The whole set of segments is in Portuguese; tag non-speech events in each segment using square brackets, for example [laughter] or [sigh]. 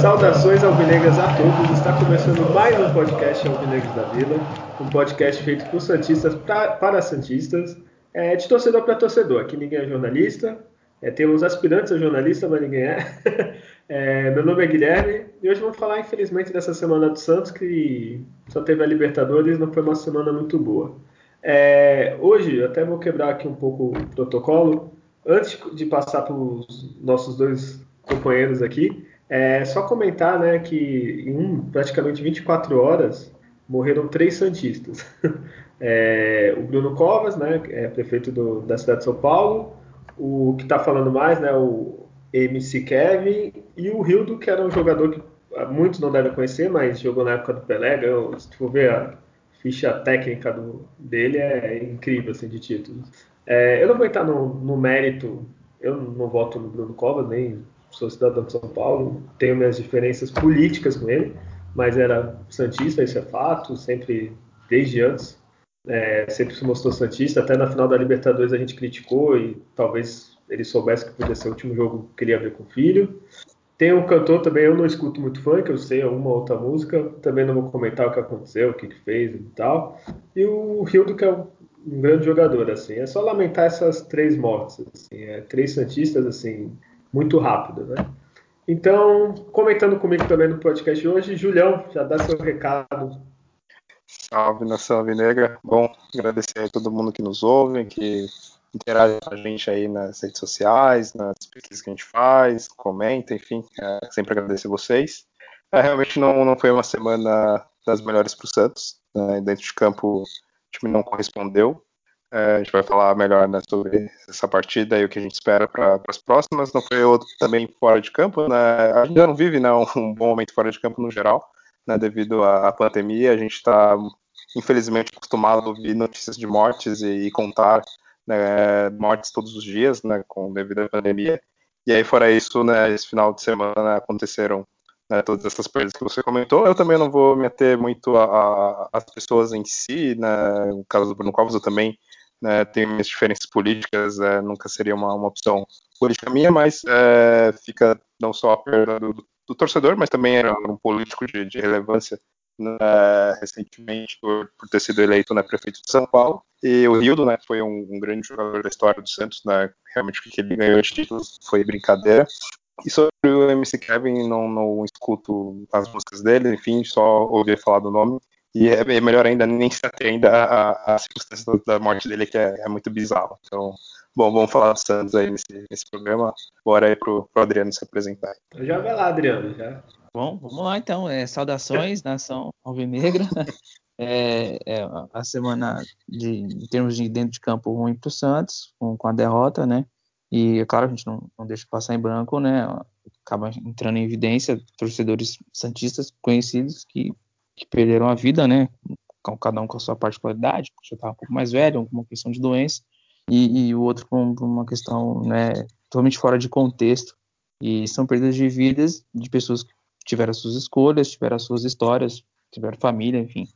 Saudações alvinegras a todos. Está começando mais um podcast Alvinegros da Vila, um podcast feito por santistas pra, para santistas, é, de torcedor para torcedor. Aqui ninguém é jornalista, é, temos aspirantes a jornalista, mas ninguém é. [laughs] é. Meu nome é Guilherme e hoje vamos falar, infelizmente, dessa semana do Santos que só teve a Libertadores, não foi uma semana muito boa. É, hoje, até vou quebrar aqui um pouco o protocolo. Antes de passar para os nossos dois companheiros aqui, é só comentar né, que em um, praticamente 24 horas morreram três santistas. [laughs] É, o Bruno Covas, né, é prefeito do, da cidade de São Paulo, o que está falando mais, né, o MC Kevin e o Rildo, que era um jogador que muitos não devem conhecer, mas jogou na época do Pelé. Ganhou, se for ver a ficha técnica do, dele, é incrível assim, de títulos. É, eu não vou entrar no, no mérito, eu não voto no Bruno Covas, nem sou cidadão de São Paulo, tenho minhas diferenças políticas com ele, mas era santista, isso é fato, sempre, desde antes, é, sempre se mostrou santista, até na final da Libertadores a gente criticou e talvez ele soubesse que podia ser o último jogo que queria ver com o filho. Tem um cantor também, eu não escuto muito funk, eu sei uma outra música, também não vou comentar o que aconteceu, o que ele fez e tal. E o Rildo, que é um, grande jogador, assim, é só lamentar essas três mortes, assim, é, três santistas, assim, muito rápido, né? Então, comentando comigo também no podcast hoje, Julião, já dá seu recado. Salve nação alvinegra. Bom, agradecer a todo mundo que nos ouve, que interage com a gente aí nas redes sociais, nas pesquisas que a gente faz, comenta, enfim, é, sempre agradecer vocês. É, realmente não, não foi uma semana das melhores para o Santos. Né? Dentro de campo, o time não correspondeu. É, a gente vai falar melhor né, sobre essa partida e o que a gente espera para as próximas. Não foi outro também fora de campo, né? A gente já não vive né, um bom momento fora de campo no geral, né, devido à pandemia. A gente está, infelizmente, acostumado a ouvir notícias de mortes e, e contar né, mortes todos os dias, né, com devido à pandemia. E aí, fora isso, né, esse final de semana aconteceram né, todas essas perdas que você comentou. Eu também não vou me ater muito às pessoas em si, né, no caso do Bruno Covas, eu também né, tenho minhas diferenças políticas, é, nunca seria uma, uma opção política minha, mas é, fica não só a perda do, do, torcedor, mas também era um político de, de relevância né, recentemente por, por, ter sido eleito né, prefeito de São Paulo. E o Rildo né, foi um, um, grande jogador da história do Santos, né, realmente o que ele ganhou de títulos foi brincadeira. E sobre o MC Kevin, não, não escuto as músicas dele, enfim, só ouvi falar do nome. E é, é melhor ainda nem se ater ainda a, circunstância da morte dele, que é, é, muito bizarro. Então, bom, vamos falar do Santos aí nesse, nesse programa. Bora aí pro, pro Adriano se apresentar. Já vai lá, Adriano, já. Bom, vamos lá então. É, saudações, [laughs] nação alvinegra. É, é, a semana de, em termos de dentro de campo ruim para o Santos, com, com, a derrota, né? E é claro, a gente não, não deixa passar em branco, né? Acaba entrando em evidência torcedores santistas conhecidos que que perderam a vida, né? Cada um com a sua particularidade, porque já estava um pouco mais velho, com uma questão de doença, e, e o outro com, uma questão né, totalmente fora de contexto. E são perdas de vidas de pessoas que tiveram as suas escolhas, tiveram as suas histórias, tiveram família, enfim.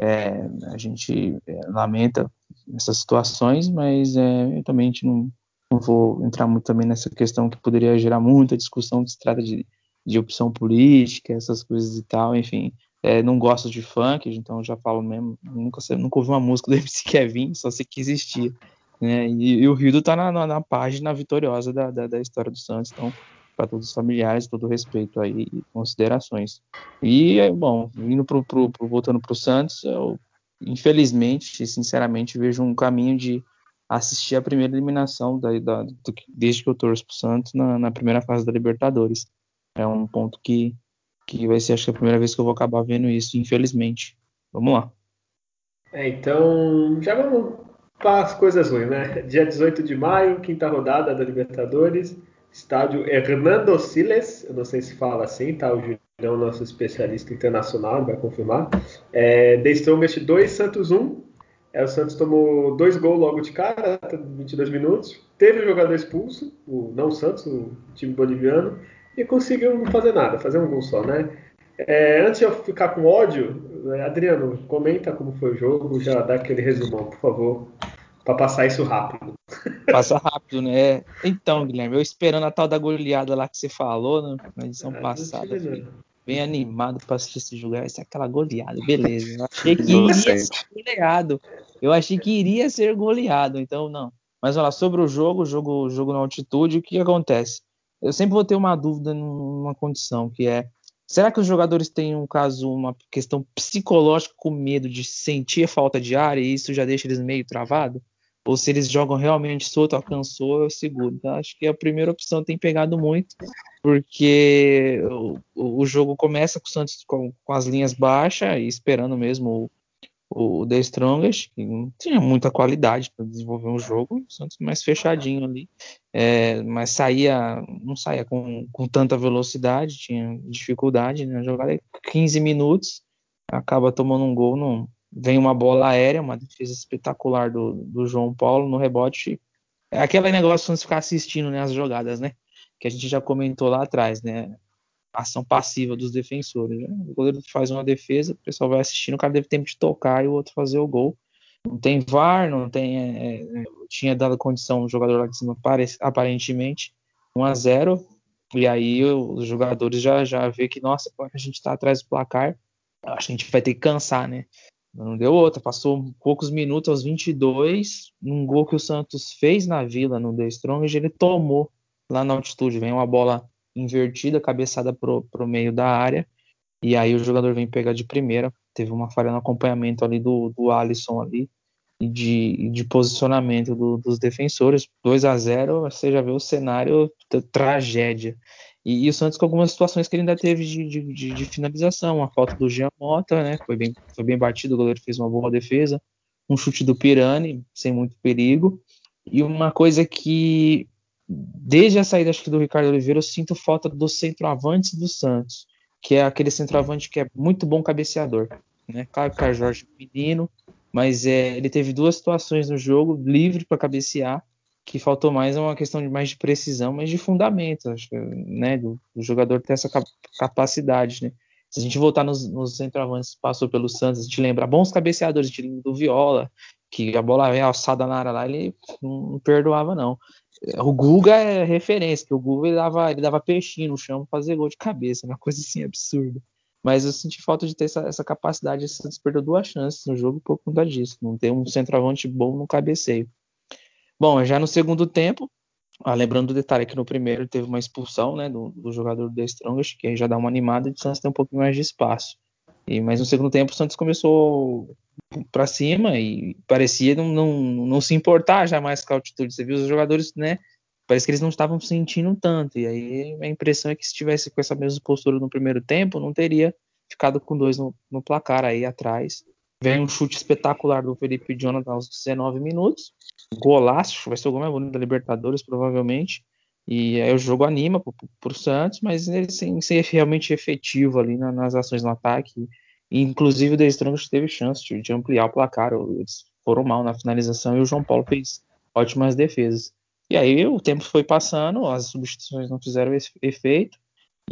É, a gente é, lamenta essas situações, mas é, também a gente não, não vou entrar muito também nessa questão que poderia gerar muita discussão que se trata de, de opção política, essas coisas e tal, enfim. É, não gosto de funk, então já falo mesmo. Nunca, nunca ouvi uma música do [laughs] MC Kevin, só sei que existia. Né? E, e, o Rio tá na, na, na, página vitoriosa da, da, da, história do Santos, então, para todos os familiares, todo respeito aí e considerações. E, bom, indo pro, pro, pro, voltando pro Santos, eu, infelizmente, sinceramente, vejo um caminho de assistir a primeira eliminação da, da, do, desde que eu torço pro Santos na, na primeira fase da Libertadores. É um ponto que que vai ser acho que a primeira vez que eu vou acabar vendo isso, infelizmente. Vamos lá. É, então, já vamos para as coisas ruins, né? Dia 18 de maio, quinta rodada da Libertadores, estádio Hernando Siles, eu não sei se fala assim, tá? O Julião, nosso especialista internacional, vai confirmar. É, The Strongest 2, Santos 1. É, o Santos tomou dois gols logo de cara, 22 minutos. Teve o jogador expulso, o, não Santos, o time boliviano. e conseguiu não fazer nada, fazer um gol só, né? É, antes de eu ficar com ódio, Adriano, comenta como foi o jogo, já dá aquele resumão, por favor, para passar isso rápido. Passa rápido, né? Então, Guilherme, eu esperando a tal da goleada lá que você falou, né, na edição ah, passada, bem animado para assistir esse jogo. Essa é aquela goleada, beleza. Eu achei que iria ser goleado. Eu achei que iria ser goleado, então não. Mas olha lá, sobre o jogo, jogo, jogo na altitude, o que acontece? Eu sempre vou ter uma dúvida numa condição, que é Será que os jogadores têm, um caso, uma questão psicológica com medo de sentir falta de ar e isso já deixa eles meio travados? Ou se eles jogam realmente solto, alcançou, eu seguro. Então, acho que a primeira opção tem pegado muito, porque o, o jogo começa com o Santos com, com as linhas baixas e esperando mesmo o The Strongest, que não tinha muita qualidade para desenvolver um jogo, o Santos mais fechadinho ali, é, mas saía, não saía com, com tanta velocidade, tinha dificuldade na né, jogada, 15 minutos, acaba tomando um gol, vem uma bola aérea, uma defesa espetacular do, do João Paulo no rebote, é aquele negócio de ficar assistindo né, as jogadas, né, que a gente já comentou lá atrás, né, ação passiva dos defensores. Né? O goleiro faz uma defesa, o pessoal vai assistindo, o cara deve tempo de tocar e o outro fazer o gol. Não tem VAR, não tem. É, é, tinha dado condição o jogador lá de cima, aparentemente, 1 a 0 E aí os jogadores já, já vê que, nossa, a gente está atrás do placar, acho que a gente vai ter que cansar, né? Não deu outra, passou poucos minutos, aos 22, um gol que o Santos fez na Vila, no The Strong, ele tomou lá na altitude. Vem uma bola invertida, cabeçada pro, pro meio da área, e aí o jogador vem pegar de primeira. Teve uma falha no acompanhamento ali do, do Alisson ali, e de, de posicionamento do, dos defensores. 2 a 0 você já vê o cenário tragédia. E, e, o Santos com algumas situações que ele ainda teve de, de, de finalização, a falta do Jean Mota, né? Foi bem, foi bem batido, o goleiro fez uma boa defesa, um chute do Pirani, sem muito perigo. E uma coisa que desde a saída acho que do Ricardo Oliveira, eu sinto falta do centroavante do Santos, que é aquele centroavante que é muito bom cabeceador. Né? Claro que o Jorge é menino, mas é, ele teve duas situações no jogo, livre para cabecear, que faltou mais uma questão de mais de precisão, mas de fundamento, acho né, do, do, jogador ter essa capacidade, né? Se a gente voltar nos, nos centroavantes que passou pelo Santos, a gente lembra bons cabeceadores de do Viola, que a bola vem alçada na área lá, ele não perdoava não. O Guga é referência, que o Guga ele dava, ele dava peixinho no chão pra fazer gol de cabeça, uma coisa assim absurda. Mas eu senti falta de ter essa, essa capacidade. Você perdeu duas chances no jogo por conta disso. Não ter um centroavante bom no cabeceio. Bom, já no segundo tempo, ah, lembrando do detalhe que no primeiro teve uma expulsão né, do, do jogador do Strongest, que aí já dá uma animada e o Santos tem um pouquinho mais de espaço. E, mas no segundo tempo o Santos começou para cima e parecia não, não, não se importar jamais com a altitude. Você viu os jogadores, né? Parece que eles não estavam sentindo tanto. E aí a impressão é que se tivesse com essa mesma postura no primeiro tempo, não teria ficado com dois no, no placar aí atrás. Vem um chute espetacular do Felipe Jonathan aos 19 minutos. Golaço, vai ser o gol mais bonito da Libertadores, provavelmente. E aí o jogo anima para o Santos, mas ele sem ser realmente efetivo ali na, nas ações no ataque. E, inclusive o The Strongest teve chance de, de, ampliar o placar. Eles foram mal na finalização e o João Paulo fez ótimas defesas. E aí o tempo foi passando, as substituições não fizeram efeito.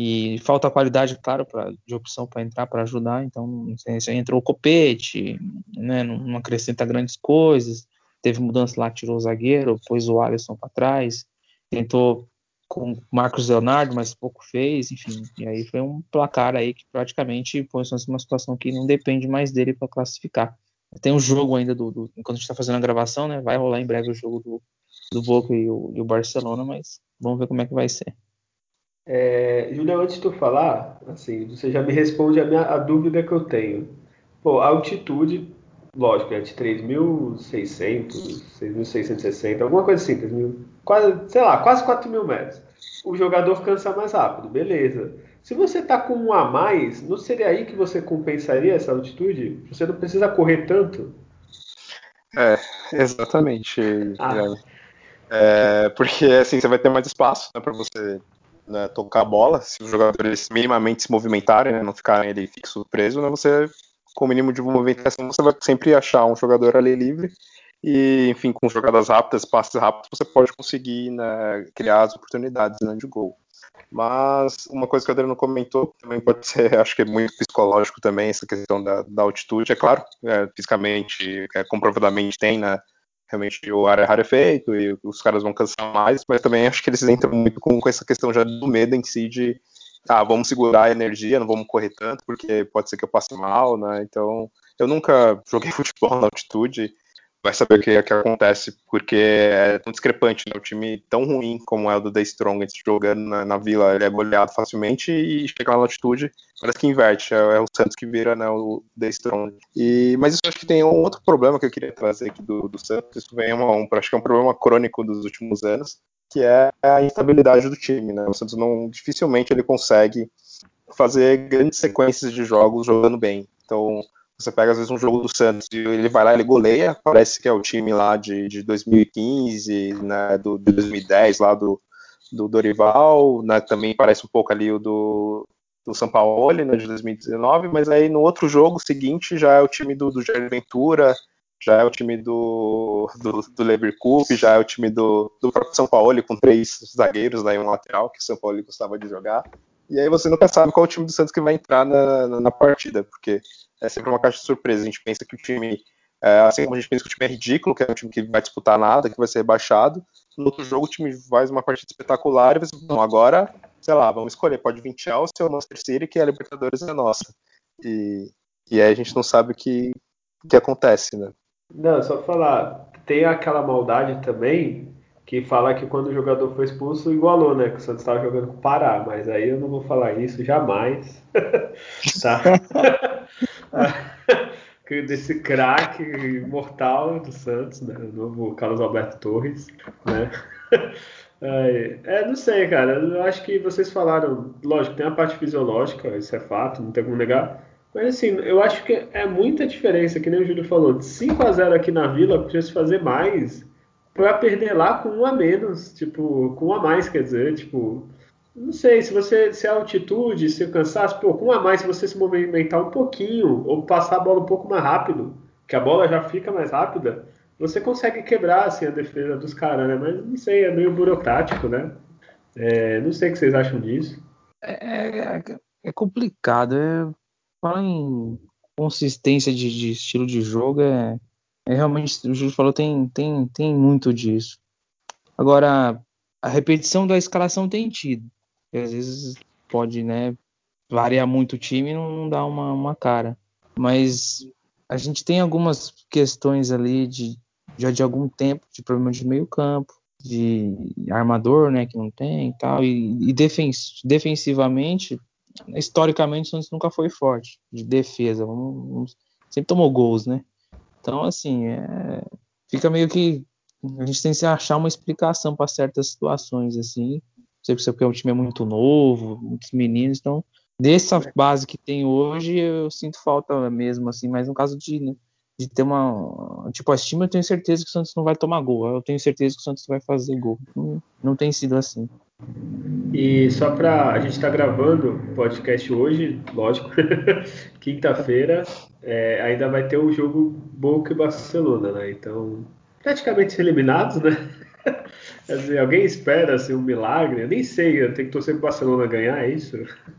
E falta qualidade, claro, pra, de opção para entrar para ajudar. Então, entrou o Copete, né, não, não acrescenta grandes coisas. Teve mudança lá, tirou o zagueiro, pôs o Alisson para trás tentou com Marcos Leonardo, mas pouco fez, enfim. E aí foi um placar aí que praticamente põe numa situação que não depende mais dele para classificar. Tem um jogo ainda do, do enquanto a gente está fazendo a gravação, né? Vai rolar em breve o jogo do, do Boca e o, e o Barcelona, mas vamos ver como é que vai ser. É, Julião, antes de tu falar, assim, você já me responde a, minha, a dúvida que eu tenho. Pô, a altitude lógico, é de 3.600, 6.660, alguma coisa assim, 3.000, quase, sei lá, quase 4 mil metros. O jogador cansa mais rápido, beleza. Se você tá com um a mais, não seria aí que você compensaria essa altitude? Você não precisa correr tanto? É, exatamente. Ah. É, porque assim, você vai ter mais espaço né, para você né, tocar a bola. Se os jogadores minimamente se movimentarem, né, não ficarem ali fixo preso, né, você com o mínimo de movimentação, você vai sempre achar um jogador ali livre. E, enfim, com jogadas rápidas, passes rápidos, você pode conseguir né, criar as oportunidades né, de gol. Mas uma coisa que o Adriano comentou também pode ser, [laughs] acho que é muito psicológico também, essa questão da, da altitude. É claro, é, fisicamente, é, comprovadamente tem, né? Realmente o ar é rarefeito e os caras vão cansar mais, mas também acho que eles entram muito com, com essa questão já do medo em si de ah, vamos segurar a energia, não vamos correr tanto, porque pode ser que eu passe mal, né? Então, eu nunca joguei [laughs] futebol na altitude, vai saber o que, que acontece, porque é tão discrepante, né? O time tão ruim como é o do The Strongest jogando na, na, vila, ele é goleado facilmente e chega na altitude, parece que inverte, é, é, o Santos que vira né, o The Strong. E, mas isso acho que tem um outro problema que eu queria trazer aqui do, do Santos, isso vem uma, um, acho que é um problema crônico dos últimos anos, que é a instabilidade do time, né? O Santos não dificilmente ele consegue fazer grandes sequências de jogos jogando bem. Então, você pega às vezes um jogo do Santos e ele vai lá, ele goleia, parece que é o time lá de, de 2015, né, do, de 2010 lá do, do Dorival, né, também parece um pouco ali o do, do São Paulo, né, de 2019, mas aí no outro jogo seguinte já é o time do, do Jair Ventura, já é o time do, do, do Leverkusen, já é o time do, do próprio São Paulo, com três zagueiros lá e um lateral, que o São Paulo gostava de jogar. E aí você nunca sabe qual é o time do Santos que vai entrar na, na, na partida, porque é sempre uma caixa de surpresa. A gente pensa que o time, é, assim como a gente pensa que o time é ridículo, que é um time que vai disputar nada, que vai ser rebaixado, no outro jogo o time faz uma partida espetacular e você não, agora, sei lá, vamos escolher, pode vir Chelsea ou Manchester City, que a Libertadores é nossa. E, e aí a gente não sabe o que, que acontece, né? Não, só falar, tem aquela maldade também que fala que quando o jogador foi expulso igualou, né? Que o Santos estava jogando com o Pará, mas aí eu não vou falar isso jamais. [laughs] tá? [laughs] [laughs] Desse craque mortal do Santos, né? O novo Carlos Alberto Torres, né? [laughs] É, não sei, cara. Eu acho que vocês falaram, lógico, tem a parte fisiológica, isso é fato, não tem como negar. Mas assim, eu acho que é muita diferença, que nem o Júlio falou, de 5 a 0 aqui na Vila, podia se fazer mais para perder lá com um a menos, tipo, com um a mais, quer dizer, tipo, não sei, se você, se a altitude, se o cansaço, pô, com a mais, se você se movimentar um pouquinho, ou passar a bola um pouco mais rápido, que a bola já fica mais rápida, você consegue quebrar, assim, a defesa dos caras, né? Mas, não sei, é meio burocrático, né? É, não sei o que vocês acham disso. É, é, é complicado, é, falar em consistência de, de estilo de jogo, é, é realmente, o Júlio falou, tem, tem, tem muito disso. Agora, a repetição da escalação tem tido. E às vezes pode, né, variar muito o time e não, não dá uma, uma cara. Mas a gente tem algumas questões ali de já de algum tempo de problema de meio campo, de armador, né, que não tem e tal, e, e defens, defensivamente, historicamente o Santos nunca foi forte de defesa, vamos, vamos, sempre tomou gols, né? Então, assim, é, fica meio que. A gente tem que achar uma explicação para certas situações, assim. Sei se é porque o time é muito novo, muitos meninos, então. Dessa base que tem hoje, eu sinto falta mesmo, assim, mas no caso de, né, de ter uma. Tipo, a estima eu tenho certeza que o Santos não vai tomar gol. Eu tenho certeza que o Santos vai fazer gol. Não, não tem sido assim. E só para a gente está gravando o podcast hoje, lógico, [laughs] quinta-feira, é, ainda vai ter o jogo Boca e Barcelona, né? Então, praticamente eliminados, né? Dizer, alguém espera assim, um milagre? Eu nem sei, eu tenho que torcer para o Barcelona ganhar, é isso?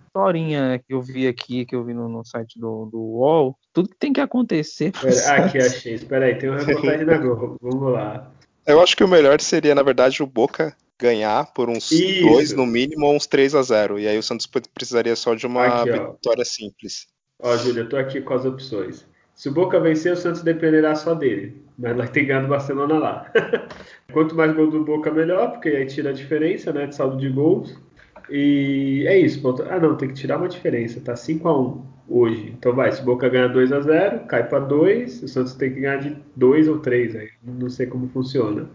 Historinha que eu vi aqui, que eu vi no, no site do, do UOL, tudo que tem que acontecer. Pera, aqui, achei. Espera aí, tem uma reportagem na Globo. Vamos lá. Eu acho que o melhor seria, na verdade, o Boca ganhar por uns Isso. dois no mínimo ou uns 3 a 0 E aí o Santos precisaria só de uma aqui, vitória simples. Ó, Júlio, eu tô aqui com as opções. Se o Boca vencer, o Santos dependerá só dele. Mas vai ter ganhado o Barcelona lá. [laughs] Quanto mais gol do Boca, melhor, porque aí tira a diferença né, de saldo de gols. E é isso. Ponto. Ah, não, tem que tirar uma diferença. Tá 5 a 1 hoje. Então vai, se o Boca ganha 2 a 0 cai para 2. O Santos tem que ganhar de 2 ou 3. Aí. Não sei como funciona.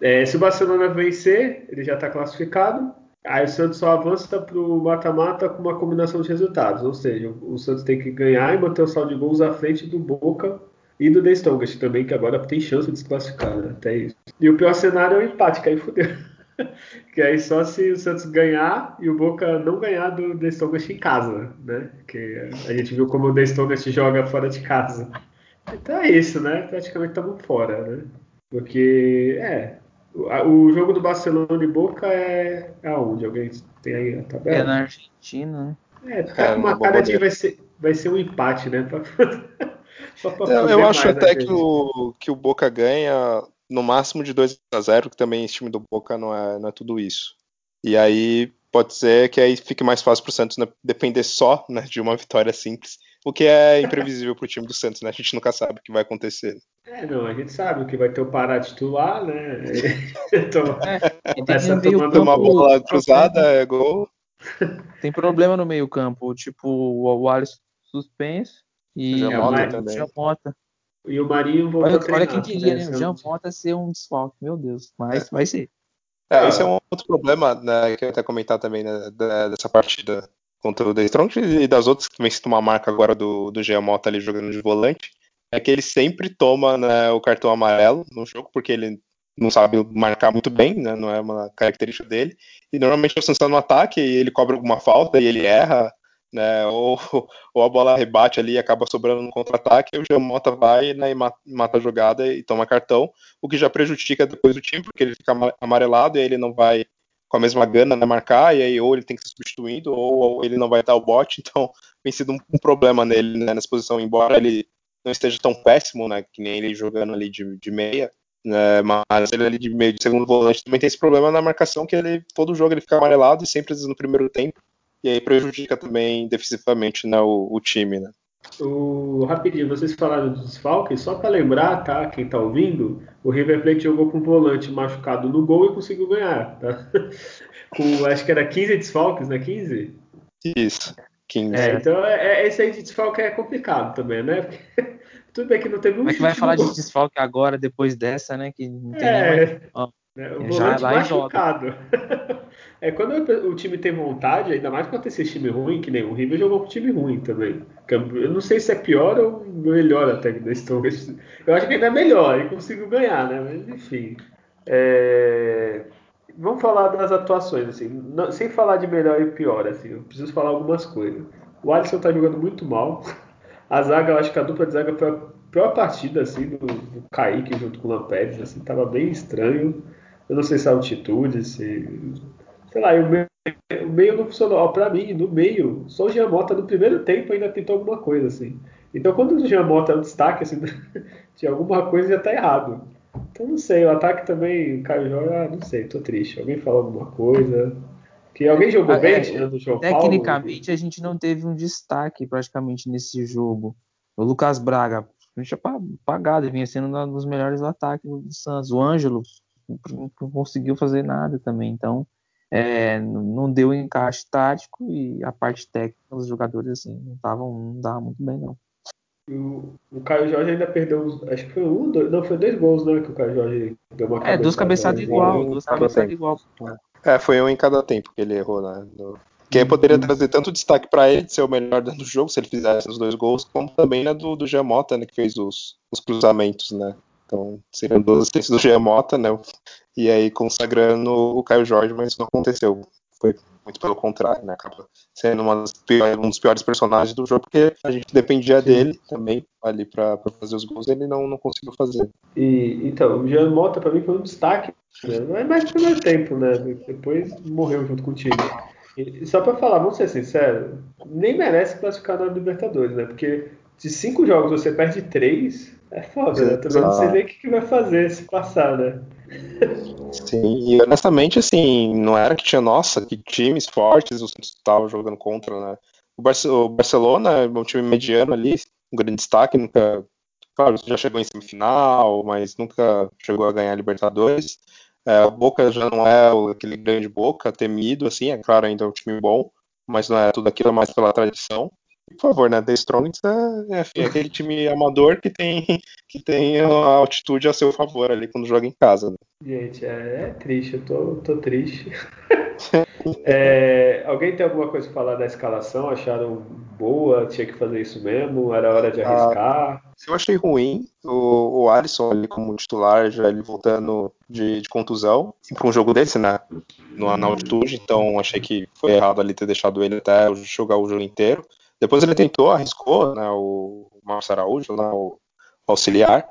É, se o Barcelona vencer, ele já está classificado. Aí o Santos só avança para o mata-mata com uma combinação de resultados. Ou seja, o Santos tem que ganhar e manter o saldo de gols à frente do Boca e do The Strongest também, que agora tem chance de se classificar, né? Até isso. E o pior cenário é o empate, que aí fudeu. [laughs] que aí só se o Santos ganhar e o Boca não ganhar do The Strongest em casa, né? Que a gente viu como o The Strongest joga fora de casa. Então é isso, né? Praticamente estamos fora, né? Porque, é, O, jogo do Barcelona e Boca é, é aonde? Alguém tem aí a tabela? É na Argentina, né? É, tá é, com uma cara de vai ser, vai ser um empate, né? [laughs] Pra, eu, eu acho até que o, que o Boca ganha no máximo de 2 a 0 que também esse time do Boca não é, não é tudo isso. E aí pode ser que aí fique mais fácil para o Santos né, depender só né, de uma vitória simples, o que é imprevisível para o time do Santos, né? A gente nunca sabe o que vai acontecer. É, não, a gente sabe que vai ter o Pará titular, né? [laughs] então, é, começa tomando uma bola cruzada, é gol. [laughs] Tem problema no meio campo, tipo o Alisson suspenso e o também. Jamota. E o Marinho voltou olha, a treinar, olha quem queria, né? O Jamota ser um desfalque, meu Deus, mas é. vai ser. É, esse é um outro problema né, que eu até comentar também né, dessa partida contra o The Strong e das outras que vem se tomar marca agora do, do Giamota ali jogando de volante, é que ele sempre toma né, o cartão amarelo no jogo, porque ele não sabe marcar muito bem, né, não é uma característica dele, e normalmente você está no ataque ele cobra alguma falta e ele erra, né, ou, [laughs] ou a bola rebate ali e acaba sobrando no contra-ataque, e o Giamota vai né, e mata a jogada e toma cartão, o que já prejudica depois o time, porque ele fica amarelado e ele não vai com a mesma gana né, marcar, e aí ou ele tem que ser substituído, ou, ou ele não vai estar o bote, [laughs] então tem sido um, um problema nele né, nessa posição, embora ele não esteja tão péssimo, né, que nem ele jogando ali de, de meia, né, mas ele ali de meio de segundo volante também tem esse problema na marcação, que ele todo jogo ele fica amarelado e sempre no primeiro tempo, e aí prejudica também defensivamente né, o, o time, né. O, rapidinho, vocês falaram dos desfalques, só para lembrar, tá? Quem tá ouvindo, o River Plate jogou com um volante machucado no gol e conseguiu ganhar, tá? [laughs] com, acho que era 15 desfalques, né? 15? Isso, 15. É, então, é, é, esse aí de desfalque é complicado também, né? Porque, [laughs] tudo bem que não teve um. Como é que vai falar de desfalque agora, depois dessa, né? Que não tem é, mais... oh, né, o volante machucado. [laughs] É, quando o time tem vontade, ainda mais quando esse time ruim, que nem o River jogou com time ruim também. Eu não sei se é pior ou melhor até que Strongest. Eu acho que ainda é melhor, e conseguiu ganhar, né? Mas enfim. É... Vamos falar das atuações, assim, não, sem falar de melhor e pior, assim, eu preciso falar algumas coisas. O Alisson tá jogando muito mal. A zaga, eu acho que a dupla de zaga foi a pior partida, assim, do, do Kaique junto com o Lampedes, assim, tava bem estranho. Eu não sei se é altitude, se sei lá, o meio, o meio não funcionou. Para mim, no meio, só o Giamota no primeiro tempo ainda tentou alguma coisa, assim. Então, quando o Giamota é um destaque, assim, [laughs] de alguma coisa já tá errado. Então, não sei, o ataque também, o Caio Jorge, ah, não sei, tô triste. Alguém falou alguma coisa? Que alguém jogou ah, bem é, tirando o João Tecnicamente, Paulo? a gente não teve um destaque praticamente nesse jogo. O Lucas Braga, a gente apagado, vinha sendo um dos melhores do ataque do Santos. O Ângelo não conseguiu fazer nada também. Então, é, não deu encaixe tático e a parte técnica dos jogadores assim não estavam não dava muito bem não. O, o Caio Jorge ainda perdeu, acho que foi um, dois, não foi dois gols, né, que o Caio Jorge deu uma É, duas cabeçadas igual, duas cabeçadas igual. É, foi um em cada tempo que ele errou, né? No... Que aí poderia trazer tanto destaque para ele de ser o melhor dentro do jogo, se ele fizesse os dois gols, como também né, do, do Giamota, né, que fez os, os cruzamentos, né? Então, seriam duas assistências do Giamota, né? E aí consagrando o Caio Jorge, mas isso não aconteceu. Foi muito pelo contrário, né? Acaba sendo piores, um dos piores personagens do jogo, porque a gente dependia Sim. dele também ali para fazer os gols, ele não, não conseguiu fazer. E, então, o Jean Mota para mim foi um destaque, né? não é mais no primeiro tempo, né? Depois morreu junto com o time. E, só para falar, vamos ser sinceros, nem merece classificar na Libertadores, né? Porque de cinco jogos você perde três, é foda, né? Também não sei nem o que, que vai fazer se passar, né? Sim, e honestamente, assim, não era que tinha, nossa, que times fortes o Santos estava jogando contra, né? O, o Barcelona é um time mediano ali, um grande destaque, nunca. Claro, já chegou em semifinal, mas nunca chegou a ganhar a Libertadores. É, o Boca já não é aquele grande Boca, temido, assim, é claro, ainda é um time bom, mas não é tudo aquilo, é mais pela tradição. Por favor, né? The Strongest é, é, é, aquele time amador que tem, que tem a altitude a seu favor ali quando joga em casa. Né? Gente, é, é, triste, eu tô, tô triste. [laughs] é, alguém tem alguma coisa para falar da escalação? Acharam boa? Tinha que fazer isso mesmo? Era hora de arriscar? Ah, eu achei ruim o, o Alisson ali como titular, já ele voltando de, de contusão para um jogo desse, né? No, na altitude, então achei que foi errado ali ter deixado ele até jogar o jogo inteiro. Depois ele tentou, arriscou, né, o Márcio Araújo, né, o auxiliar,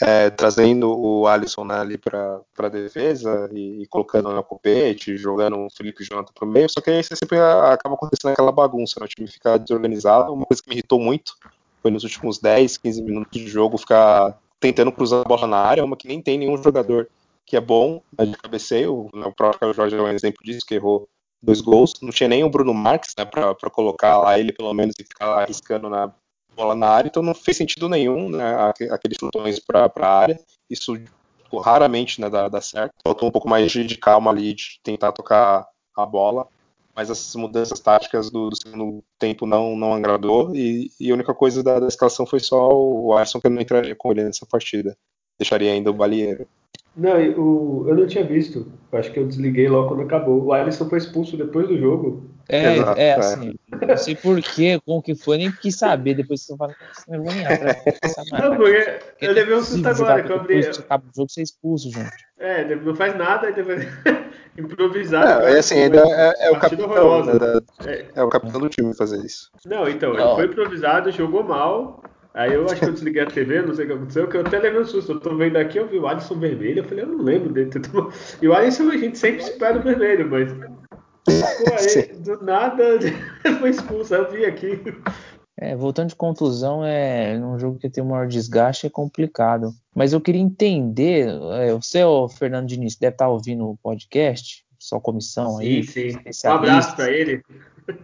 é, trazendo o Alisson né, ali para a defesa e, e, colocando na copete, jogando o Felipe Jonathan para o meio, só que aí você sempre acaba acontecendo aquela bagunça, né, o time fica desorganizado. Uma coisa que me irritou muito foi nos últimos 10, 15 minutos de jogo ficar tentando cruzar a bola na área, uma que nem tem nenhum jogador que é bom né, de cabeceio. O próprio Jorge é um exemplo disso, que errou dois gols. Não tinha nem o Bruno Marques né, para colocar lá ele, pelo menos, e ficar arriscando na bola na área. Então não fez sentido nenhum né, aqueles chutões para a área. Isso raramente né, dá, dá certo. Faltou um pouco mais de, calma ali, de tentar tocar a bola mas essas mudanças táticas do, do, segundo tempo não, não agradou e, e a única coisa da, da, escalação foi só o Alisson que não entraria com ele nessa partida. Deixaria ainda o Balieiro. Não, o, eu não tinha visto. Eu acho que eu desliguei logo quando acabou. O Alisson foi expulso depois do jogo. É, Exato, é, é. assim. É. Não sei porquê, como que foi, nem quis saber. Depois você fala, não vou nem Não, porque eu levei um susto agora que eu abri. Depois acaba o jogo, você é expulso, gente. É, não faz nada, depois [laughs] improvisar. É, é assim, ainda é, é o capitão, né, da, é. é. o capitão do time fazer isso. Não, então, ele foi improvisado, jogou mal. Aí eu acho que eu desliguei a TV, não sei o que aconteceu, que eu até levei um susto. Eu tô vendo aqui, eu vi o Alisson vermelho, eu falei, eu não lembro dele. E o Alisson a gente sempre espera o vermelho, mas. Pô, aí, do nada [laughs] foi expulso, eu vi aqui. É, voltando de contusão, é num jogo que tem um maior desgaste é complicado. Mas eu queria entender, é, você, o Fernando Diniz, deve estar ouvindo o podcast, sua comissão aí. Sim, sim. Um abraço para ele.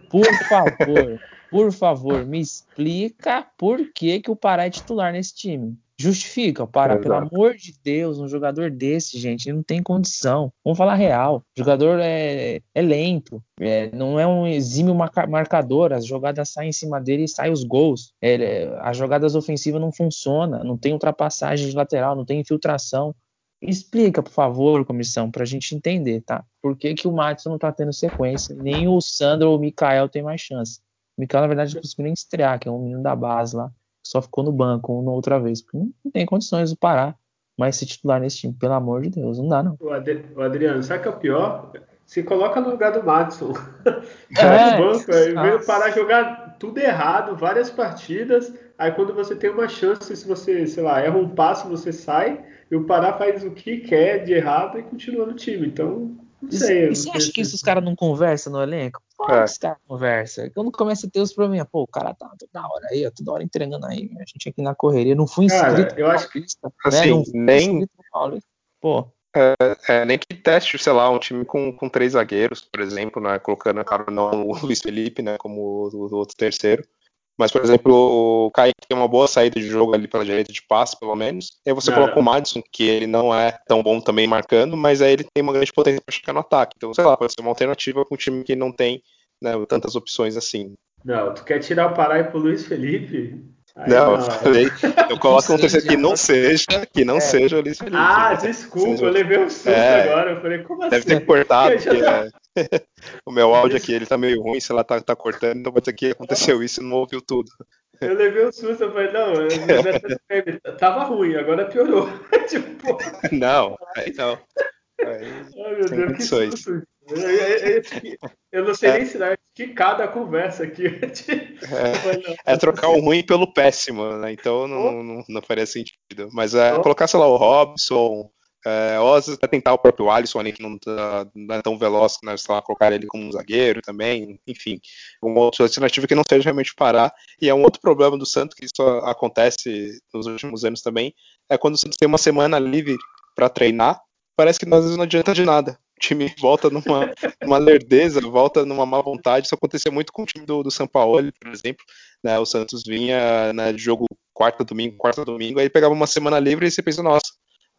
Por favor, por favor, me explica por que, que o Pará é titular nesse time. Justifica, para, pelo amor de Deus, um jogador desse, gente, não tem condição. Vamos falar real. O jogador é, é lento, é, não é um exímio marcador. As jogadas saem em cima dele e saem os gols. É, as jogadas ofensivas não funcionam, não tem ultrapassagem de lateral, não tem infiltração. Explica, por favor, comissão, para a gente entender, tá? Por que, que o Matson não tá tendo sequência? Nem o Sandro ou o Mikael tem mais chance. O Mikael, na verdade, não conseguiu nem estrear, que é um menino da base lá só ficou no banco uma outra vez, porque não tem condições de parar mais se titular nesse time, pelo amor de Deus, não dá não. O, Adriano, sabe o que é o pior? Se coloca no lugar do Madison. [laughs] É, no banco, aí veio parar jogar tudo errado, várias partidas. Aí quando você tem uma chance, se você, sei lá, erra um passo, você sai, e o Pará faz o que quer de errado e continua no time. Então, não sei. E, você acha que esses caras não conversam no elenco? Pô, é. os caras conversam. Quando começa a ter os problemas, pô, o cara tá toda hora aí, ó, toda hora entregando aí. A gente aqui na correria. Não fui inscrito cara, eu acho que, assim, né? nem... Pô. É, é, nem que teste, sei lá, um time com, com três zagueiros, por exemplo, né, colocando, claro, não o Luiz Felipe, né, como o, o outro terceiro, mas, por exemplo, o Kaique tem uma boa saída de jogo ali pela direita de passe, pelo menos. E aí você é. coloca o Madison, que ele não é tão bom também marcando, mas aí ele tem uma grande potência para chegar no ataque. Então, sei lá, pode ser uma alternativa com um time que não tem né, tantas opções assim. Não, tu quer tirar o Pará e pro Luiz Felipe? Aí não, não, eu falei, eu coloco um terceiro que não seja, que não é. seja o Felipe. Ah, desculpa, seja... eu levei um susto é, agora. Eu falei, como deve assim? Deve ter cortado, porque, é, [laughs] o meu áudio aqui ele tá meio ruim, sei lá, tá, tá cortando, então pode ser que aconteceu isso e não ouviu tudo. Eu levei um susto, eu falei, não, eu, [laughs] tava ruim, agora piorou. [laughs] tipo, não, aí não. Aí, Ai, meu Deus, que susto. Eu, não sei é. nem se é cada conversa aqui. [laughs] É, é, trocar o ruim pelo péssimo, né? Então não, não, não faria sentido. Mas é, colocar, sei lá, o Robson, é, ou às vezes tentar o próprio Alisson ali, que não, tá, não é tão veloz, né, sei lá, colocar ele como um zagueiro também, enfim, uma outra alternativa que não seja realmente parar. E é um outro problema do Santos, que isso acontece nos últimos anos também, é quando o Santos tem uma semana livre para treinar, parece que às vezes não adianta de nada. Time volta numa, numa lerdeza, volta numa má vontade. Isso acontecia muito com o time do, do São Paulo, por exemplo. Né, o Santos vinha né, de jogo quarta domingo, quarta domingo, aí pegava uma semana livre e você pensa, nossa,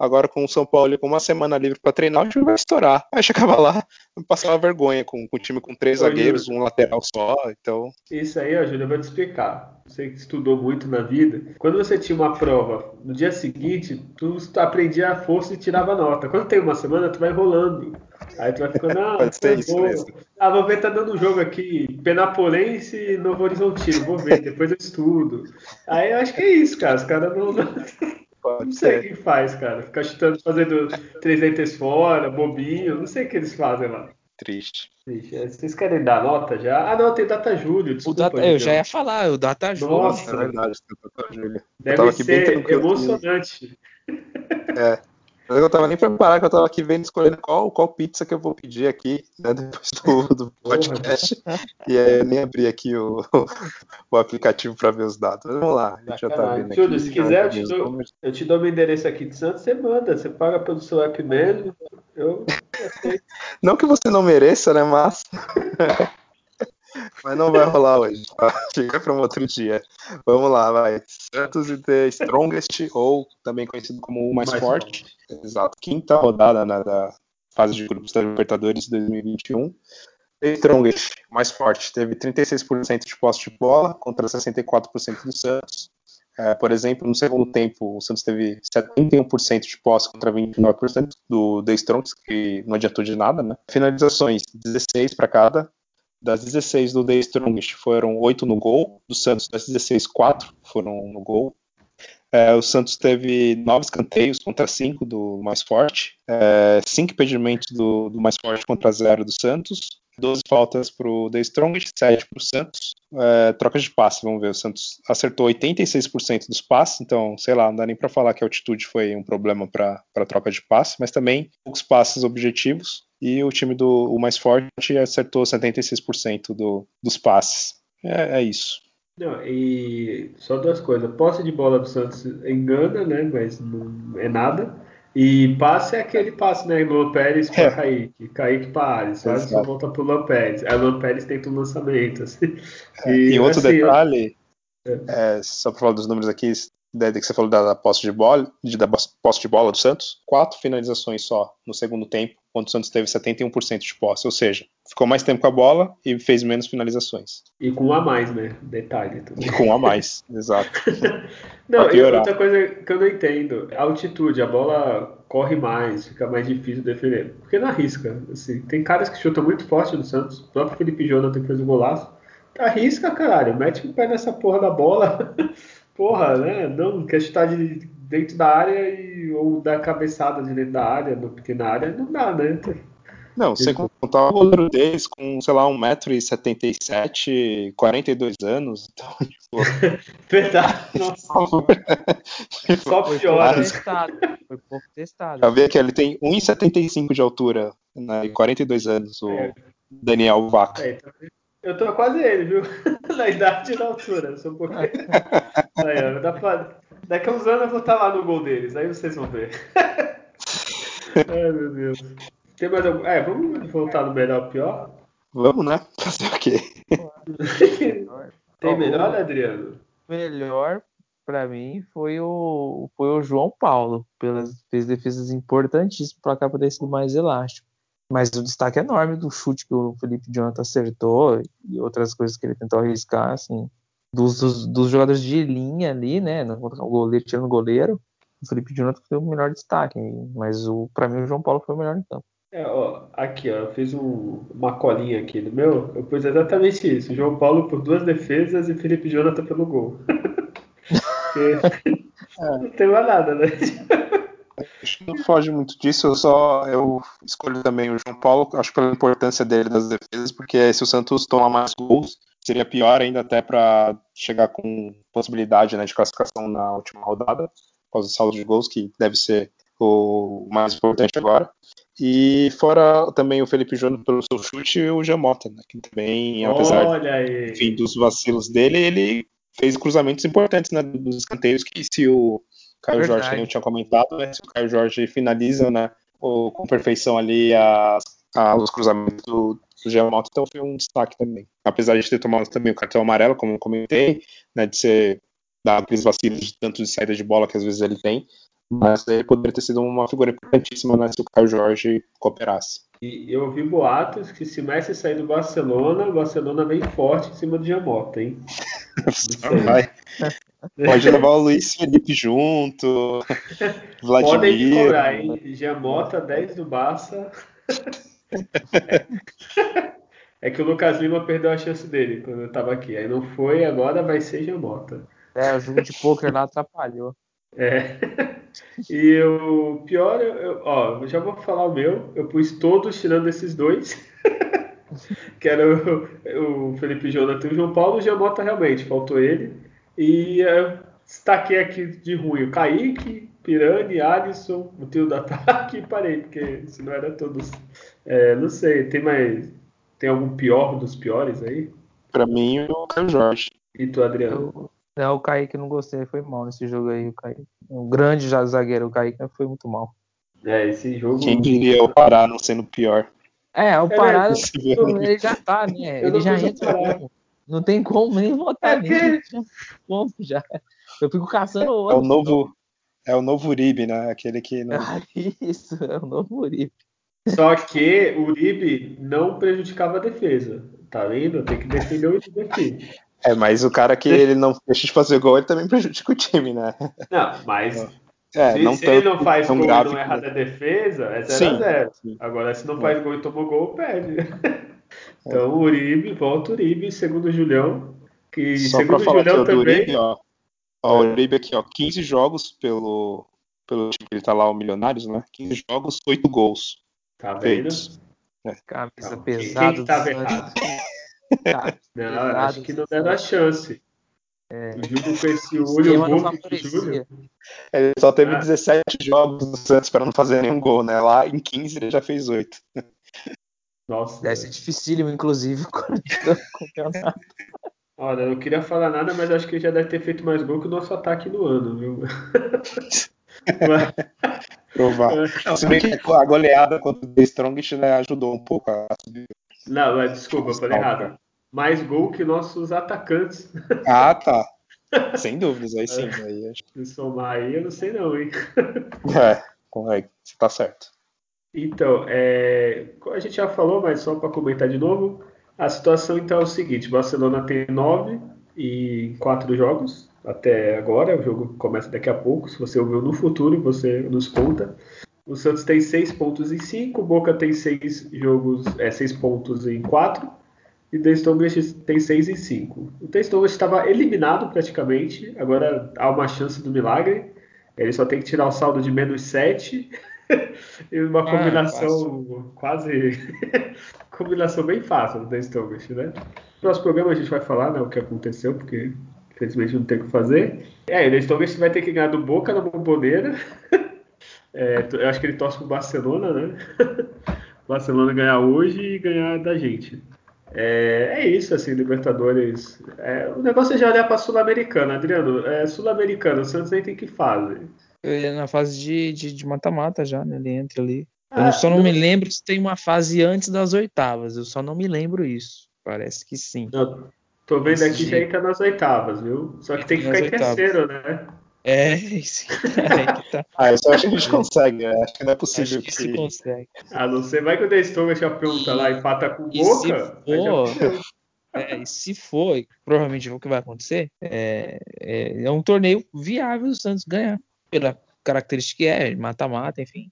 Agora com o São Paulo com uma semana livre para treinar, o time vai estourar. Aí chegava lá, [laughs] passava vergonha com, com o time com três Ô, zagueiros, Júlio. um lateral só. Então. Isso aí, ó, Júlio, eu vou te explicar. Você que estudou muito na vida, quando você tinha uma prova no dia seguinte, tu aprendia a força e tirava nota. Quando tem uma semana, tu vai rolando. Aí tu vai ficando, [laughs] ah, Pode ser isso vou... mesmo. Ah, vou ver, tá dando um jogo aqui, Penapolense e Novo Horizontino, vou ver, depois eu estudo. Aí eu acho que é isso, cara, os caras não... [laughs] Pode não sei o que faz, cara. Ficar chutando, fazendo três dentes fora, bobinho. Não sei o que eles fazem lá. Triste. Triste. É, vocês querem dar nota já? Ah, não, tem data Júlio. Desculpa, data, eu já ia falar, o Data Júlio. Nossa, é verdade, tem Data Júlio. Deve ser emocionante. É. Eu tava nem preparado, que eu tava aqui vendo, escolhendo qual, qual pizza que eu vou pedir aqui, né, depois do, do [laughs] podcast. e aí eu nem abri aqui o, o aplicativo para ver os dados. Vamos lá, a gente já tá vendo Júlio, se quiser, eu te, dou, eu te dou meu endereço aqui de Santos, você manda, você paga pelo seu app mesmo. Eu, eu Não que você não mereça, né, mas. [laughs] Mas não vai rolar hoje. Tá? [laughs] Fica para um outro dia. Vamos lá, vai. Santos e The Strongest, ou também conhecido como o mais, mais forte. forte. Exato. Quinta rodada né, da fase de grupos da Libertadores 2021. The Strongest, mais forte, teve 36% de posse de bola contra 64% do Santos. É, por exemplo, no segundo tempo, o Santos teve 71% de posse contra 29% do The Strongest, que não adiantou de nada, né? Finalizações, 16 para cada, das 16 do The Strongest foram 8 no gol, do Santos das 16, 4 foram no gol. É, o Santos teve 9 escanteios contra 5 do mais forte, 5 é, impedimentos do, do, mais forte contra 0 do Santos, 12 faltas para o The Strongest, 7 para o Santos. É, trocas de passe, vamos ver. O Santos acertou 86% dos passes, então, sei lá, não dá nem para falar que a altitude foi um problema para troca de passe, mas também poucos passes objetivos. E o time do o mais forte acertou 76% do, dos passes. É, é isso. Não, e só duas coisas. Posse de bola do Santos engana, né? Mas não é nada. E passe é aquele passe, né? Luan Pérez para é. Kaique, Kaique para Ares, Ares volta pro Luan Pérez. Aí o Luan Pérez tenta um lançamento. Assim. É. E, e, outro assim, detalhe, eu... é, só para falar dos números aqui, que você falou da, da posse de bola, de, da posse de bola do Santos, quatro finalizações só no segundo tempo, quando o Santos teve 71% de posse, ou seja, ficou mais tempo com a bola e fez menos finalizações. E com um a mais, né? Detalhe. Também. E com um a mais, [laughs] exato. não, e outra coisa que eu não entendo, a altitude, a bola corre mais, fica mais difícil defender. Porque não arrisca. Assim, tem caras que chutam muito forte no Santos, o próprio Felipe Jonathan que fez o golaço. Arrisca, caralho, mete o pé nessa porra da bola. [laughs] porra, né? Não quer chutar de dentro da área e, ou dar cabeçada de dentro da área, no pequena área, não dá, né? Não, sem contar o goleiro deles com, sei lá, 1,77m, 42 anos. Então, [laughs] tipo... [laughs] Verdade, nossa. [laughs] Só piora. Foi testado. Foi pouco testado. Já vi que ele tem 1,75 de altura né, e 42 anos, o é. Daniel Vaca. É, então... Eu tô quase ele, viu? Na idade e na altura. Sou um pouquinho. Aí, dá pra... Daqui a uns anos eu vou estar lá no gol deles, aí vocês vão ver. Ai, meu Deus. Tem mais algum... É, vamos voltar no melhor pior? Vamos, né? [laughs] Fazer o quê? [laughs] Tem melhor, Adriano? Melhor para mim foi o, foi o João Paulo, pelas fez defesas importantíssimas para cá poder ser mais elástico. Mas o destaque é enorme do chute que o Felipe Jonathan acertou e outras coisas que ele tentou arriscar, assim, dos, dos, dos jogadores de linha ali, né? O goleiro tirando o goleiro, o Felipe Jonathan foi o melhor destaque, mas o para mim o João Paulo foi o melhor então. É, ó, aqui, ó, eu fiz um, uma colinha aqui do meu, eu pus exatamente isso. João Paulo por duas defesas e Felipe Jonathan pelo gol. Porque, [laughs] [laughs] não tem mais nada, né? Acho que não foge muito disso, eu só eu escolho também o João Paulo, acho pela importância dele das defesas, porque se o Santos tomar mais gols, seria pior ainda até para chegar com possibilidade né, de classificação na última rodada, após o saldo de gols, que deve ser o mais importante agora. E fora também o Felipe Júnior pelo seu chute e o Jamota, né, que também, apesar enfim, dos vacilos dele, ele fez cruzamentos importantes né, dos escanteios que se o Caio Verdade. Jorge também tinha comentado, né? Se o Caio Jorge finaliza, né? Com perfeição ali as, a, os cruzamentos do, do Giamotto, então foi um destaque também. Apesar de ter tomado também o cartão amarelo, como eu comentei, né? De ser dar aqueles vacilos de tanto de saída de bola que às vezes ele tem, mas ele poderia ter sido uma figura importantíssima né, se o Caio Jorge cooperasse. E eu ouvi boatos que se Messi sair do Barcelona, o Barcelona vem forte em cima do Giamotto, hein? [laughs] Vai. Pode levar o Luiz Felipe junto. [laughs] Vladimir. Podem cobrar, hein? Giamota, 10 do Barça. é que o Lucas Lima perdeu a chance dele quando eu tava aqui. Aí não foi, agora vai ser Giamota. É, o jogo de poker lá atrapalhou. É. E o pior, eu, ó, eu já vou falar o meu. Eu pus todos tirando esses dois. [laughs] que era o, o Felipe Jonathan e o João Paulo. O Giamota realmente, faltou ele. E é, destaquei aqui de ruim o Kaique, Pirani, Alisson, o tio do ataque [laughs] e parei, porque se não era todos. É, não sei, tem mais. Tem algum pior dos piores aí? Pra mim, o Caio Jorge. E tu, Adriano? Eu, é, o Kaique não gostei, foi mal nesse jogo aí, o Kaique. Um grande já zagueiro, o Kaique foi muito mal. É, esse jogo. Quem diria o Pará não sendo pior? É, o Pará, [laughs] é ele já tá, né? Ele já entra como? Não tem como nem votar é nele. Como já? Eu fico caçando outro. É o novo, é o novo Uribe, né? Aquele que. Não... Ah, isso, é o novo Uribe. Só que o Uribe não prejudicava a defesa. Tá vendo? Tem que defender o Uribe aqui. É, mas o cara que ele não deixa de fazer gol, ele também prejudica o time, né? Não, mas é, se, se ele não faz gol e não erra da defesa, é 0x0. Agora, se não faz gol e tomou gol, perde. [laughs] Então, o Uribe, volta o Uribe, segundo o Julião. Que Só segundo o Julião também. Uribe, ó, ó, o Uribe aqui, ó, 15 jogos pelo, pelo time que ele tá lá, o Milionários, né? 15 jogos, 8 gols. Tá vendo? Feitos. É. Camisa pesada. Quem que tava errado? Tá, [laughs] não, acho que não deram a chance. É. [laughs] O Júlio com esse olho bobo do Júlio. Ele só teve ah. 17 jogos no Santos para não fazer nenhum gol, né? Lá em 15 ele já fez 8. Nossa. Deve ser dificílimo, inclusive, [laughs] campeonato. Olha, eu não queria falar nada, mas acho que ele já deve ter feito mais gol que o nosso ataque no ano, viu? Provável. Se bem que a goleada contra o The Strongest né, ajudou um pouco a subir. Não, mas desculpa, eu falei errado. Mais gol que nossos atacantes. Ah, tá. Sem dúvidas, aí sim. Aí acho... Se somar aí, eu não sei não, hein? É, correto. Você tá certo. Então, é, a gente já falou, mas só para comentar de novo, a situação então é o seguinte: Barcelona tem nove e quatro jogos até agora. O jogo começa daqui a pouco. Se você ouviu no futuro, você nos conta. O Santos tem seis pontos em cinco, Boca tem seis jogos, é, seis pontos em quatro e The Strongest tem seis em cinco. O The Strongest estava eliminado praticamente. Agora há uma chance do milagre. Ele só tem que tirar o saldo de menos sete [laughs] e uma ah, combinação quase. [laughs] combinação bem fácil do Strongest, né? No nosso programa a gente vai falar né, o que aconteceu, porque infelizmente não tem o que fazer. É, o The Strongest vai ter que ganhar do Boca na bomboneira. [laughs] É, eu acho que ele torce pro Barcelona, né? Barcelona ganhar hoje e ganhar da gente. É, é isso, assim, Libertadores. É, o negócio é já olhar para Sul-Americana, Adriano. É, Sul-Americana, o Santos aí tem que fase. Ele é na fase de mata-mata já, né? Ele entra ali. Ah, eu só não, não, me lembro se tem uma fase antes das oitavas. Eu só não me lembro isso. Parece que sim. Não, tô vendo aqui já tá nas oitavas, viu? Só que tem que ficar em terceiro, né? É, [laughs] isso que tá. ah, eu só acho que a gente consegue. Né? Acho que não é possível acho que, que se consegue. Ah, não sei, vai que o The Stone já pergunta lá, empata com e Boca. Se for, [laughs] é, e se for, provavelmente é o que vai acontecer, é, é, é um torneio viável o Santos ganhar pela característica que é, mata-mata, enfim.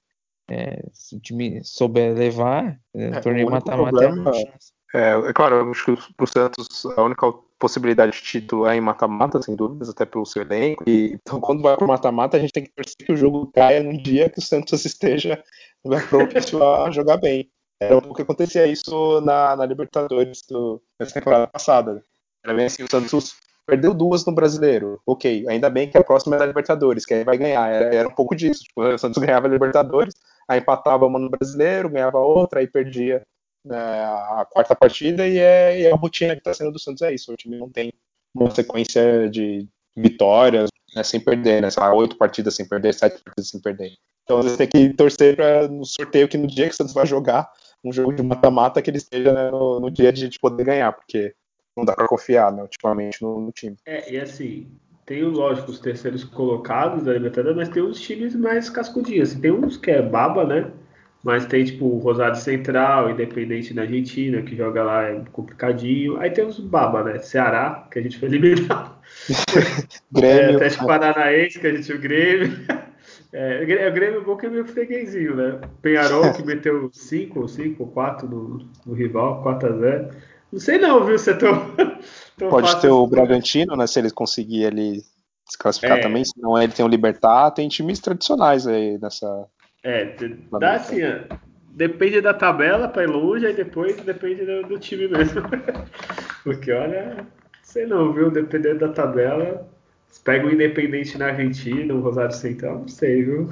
É, se o time souber levar, é, é torneio mata-mata é, é, é claro, eu acho que pro Santos a única possibilidade de título é em mata-mata, sem dúvidas, até pelo seu elenco. E, então, quando vai pro mata-mata, a gente tem que torcer que o jogo caia num dia que o Santos [laughs] esteja propício a jogar bem. Era um pouco que acontecia isso na, na Libertadores do, nessa temporada passada. Era bem assim, o Santos perdeu duas no brasileiro. Ok, ainda bem que a próxima é da Libertadores, que aí vai ganhar. Era, era um pouco disso. Tipo, o Santos ganhava a Libertadores, aí empatava uma no brasileiro, ganhava outra, aí perdia a quarta partida, e é, e é a rotina que está sendo do Santos é isso. O time não tem uma sequência de vitórias né, sem perder, né? Sei lá, oito partidas sem perder, sete partidas sem perder. Então você tem que torcer para no sorteio que no dia que o Santos vai jogar um jogo de mata-mata que ele esteja né, no, no, dia de, de poder ganhar, porque não dá para confiar, né, ultimamente, no, no, time. É, e assim, tem, lógico, os terceiros colocados da Libertadores, mas tem uns times mais cascudinhos. Assim, tem uns que é baba, né? Mas tem, tipo, o Rosário Central, Independente da Argentina, que joga lá, é complicadinho. Aí tem os baba, né? Ceará, que a gente foi eliminado. [laughs] Grêmio. É, Atlético Paranaense, que a gente viu o Grêmio. [laughs] É, o Grêmio bom que é meio freguesinho, né? Penharol, que meteu 5 ou 5 ou 4 no, rival, 4 a 0 não sei não, viu? Você tão, [laughs] tão Pode ter o assim. Bragantino, né? Se ele conseguir ele se classificar é. também, senão ele tem o Libertar, tem times tradicionais aí nessa. É, dá assim, depende da tabela para ir longe, aí depois depende do, do time mesmo. [laughs] Porque olha, sei não, viu? Dependendo da tabela, Pega o Independente na Argentina, o Rosário Central, não sei, viu?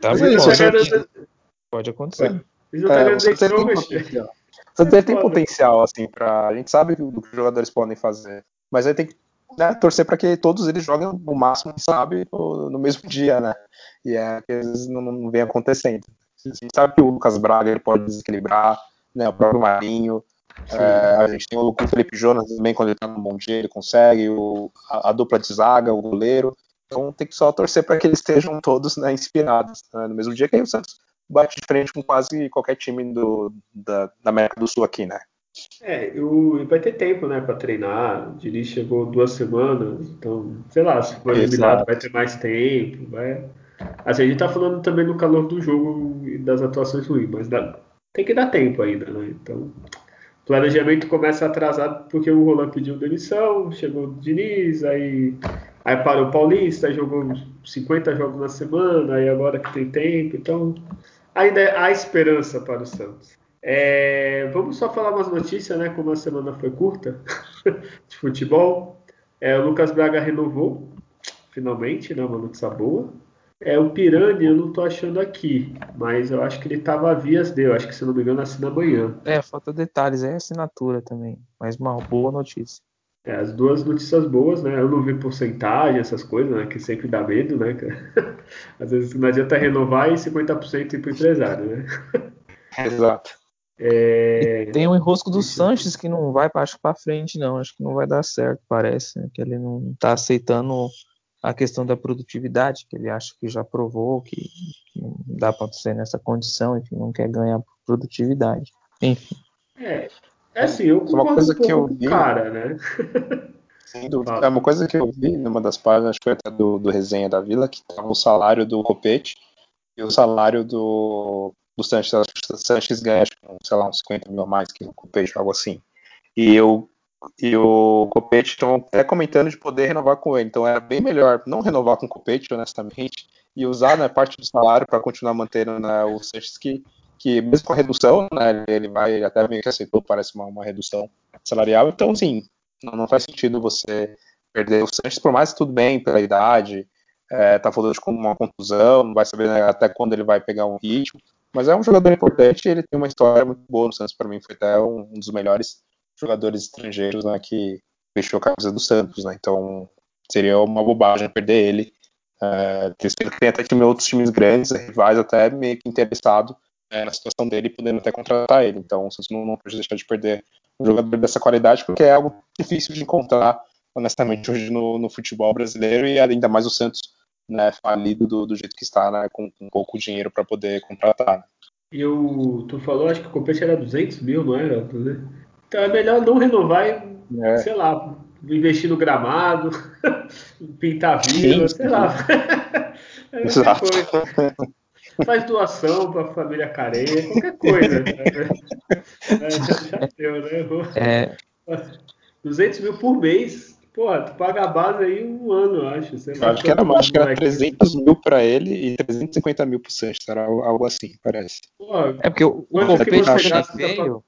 Tá bom, só tá ganhando- que Pode acontecer. Eles não É, ganhando você tem potencial. Você tem potencial, assim, pra. A gente sabe do que os jogadores podem fazer. Mas aí tem que né, torcer para que todos eles joguem o máximo que sabe no, no mesmo dia, né? E é que às vezes não, não vem acontecendo. A gente sabe que o Lucas Braga ele pode desequilibrar, né? O próprio Marinho. É, a gente tem o Felipe Jonas também, quando ele tá no bom dia, ele consegue, o, a, a dupla de zaga, o goleiro. Então tem que só torcer para que eles estejam todos né, inspirados né, no mesmo dia, que aí o Santos bate de frente com quase qualquer time do, da, da América do Sul aqui, né? É, o, e vai ter tempo, né, pra treinar. O Diniz chegou duas semanas, então, sei lá, se for eliminado vai ter mais tempo, vai. Assim, a gente tá falando também no calor do jogo e das atuações ruins, mas dá- tem que dar tempo ainda, né? Então, o planejamento começa atrasado porque o Roland pediu demissão, chegou o Diniz, aí, aí parou o Paulista, jogou 50 jogos na semana, aí agora que tem tempo, então ainda há esperança para o Santos. É, vamos só falar umas notícias, né? Como a semana foi curta [laughs] de futebol. É, o Lucas Braga renovou, finalmente, né? Uma notícia boa. É, o Pirani eu não tô achando aqui, mas eu acho que ele tava a vias dele. Eu acho que, se não me engano, assina amanhã. É, falta detalhes, é assinatura também. Mas uma boa notícia. É, as duas notícias boas, né? Eu não vi porcentagem, essas coisas, né? Que sempre dá medo, né? cara? [laughs] Às vezes não adianta renovar e 50% ir pro empresário, né? Exato. É, Tem o enrosco do Deixa eu- Sanches que não vai, acho que pra frente, não. Acho que não vai dar certo, parece. né, Que ele não tá aceitando a questão da produtividade, que ele acha que já provou que, que não dá pra ser nessa condição, enfim, não quer ganhar produtividade. Enfim, é, é assim, eu Uma coisa um que eu vi- cara, né? Sem dúvida. Fala. É uma coisa que eu vi numa das páginas, acho que foi até do, do Resenha da Vila, que tava o salário do Copete e o salário do, do Sanches. Acho que o Sanches ganha, que, sei lá, uns 50 mil a mais que o Copete, algo assim. E, eu, e o Copete estão até comentando de poder renovar com ele. Então era bem melhor não renovar com o Copete, honestamente, e usar né, parte do salário para continuar mantendo né, o Sanches, que, que mesmo com a redução, né, ele vai ele até meio que aceitou, parece uma, uma redução salarial. Então, sim, não, não faz sentido você perder o Sanches, por mais que tudo bem pela idade, é, tá falando com uma contusão, não vai saber né, até quando ele vai pegar um ritmo, mas é um jogador importante ele tem uma história muito boa no Santos, para mim foi até um, um dos melhores jogadores estrangeiros né, que vestiu a camisa do Santos, né, então seria uma bobagem perder ele, é, tem até time, outros times grandes, rivais até meio que interessado é, na situação dele, podendo até contratar ele, então o Santos não, não pode deixar de perder um jogador dessa qualidade, porque é algo difícil de encontrar, honestamente, hoje no, no futebol brasileiro e ainda mais o Santos né, falido do, do jeito que está, né, com, com pouco dinheiro para poder contratar. né. E o, tu falou, acho que o Copete era 200 mil, não era? Então é melhor não renovar e, É. sei lá, investir no gramado, [laughs] pintar vila, Sim, sei sim. lá. [laughs] [laughs] É Exato. coisa. Faz doação para a família careia, qualquer coisa. É, já, já deu, né? Vou- é, 200 mil por mês. Porra, tu paga a base aí um ano, eu acho. Sei acho que era, quantos acho que era moleques- 300 mil para ele e 350 mil para o Sanches, era algo assim, parece. Porra, é porque o, Copete quando gasta veio,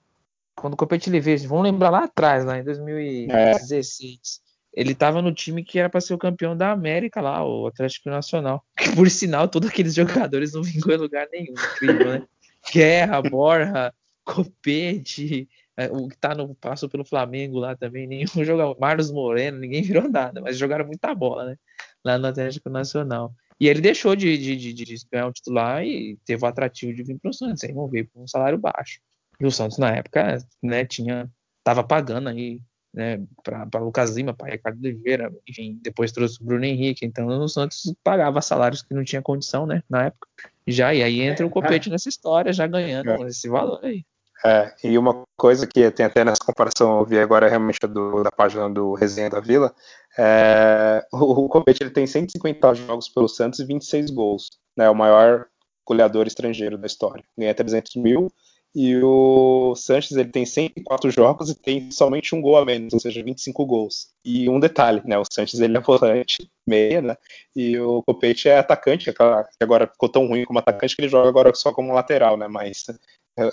quando o Copete ele veio, vamos lembrar lá atrás, lá em 2016, ele tava no time que era para ser o campeão da América lá, o Atlético Nacional. [laughs] Que por sinal, todos aqueles jogadores não vingou em lugar nenhum, incrível, né? [laughs] Guerra, Borja, Copete, é, o que tá no passou pelo Flamengo lá também, nenhum [laughs] jogador, Marlos Moreno, ninguém virou nada, mas jogaram muita bola, né? Lá no Atlético Nacional. E ele deixou de, de, de, de ganhar o titular e teve o atrativo de vir para o Santos, aí veio por um salário baixo. E o Santos, na época, né, tinha, tava pagando aí, né, para Lucas Lima, para Ricardo Oliveira, enfim, depois trouxe o Bruno Henrique, então o Santos pagava salários que não tinha condição, né, na época. Já, e aí entra o Copete nessa história, já ganhando É. esse valor aí. É, e uma coisa que tem até nessa comparação, eu vi agora realmente do, da página do Resenha da Vila, é, o, Copete ele tem 150 jogos pelo Santos e 26 gols, né, o maior goleador estrangeiro da história, ganha 300 mil, e o Sanches ele tem 104 jogos e tem somente um gol a menos, ou seja, 25 gols. E um detalhe, né, o Sanches ele é volante, meia, né, e o Copete é atacante, que agora ficou tão ruim como atacante que ele joga agora só como lateral, né, mas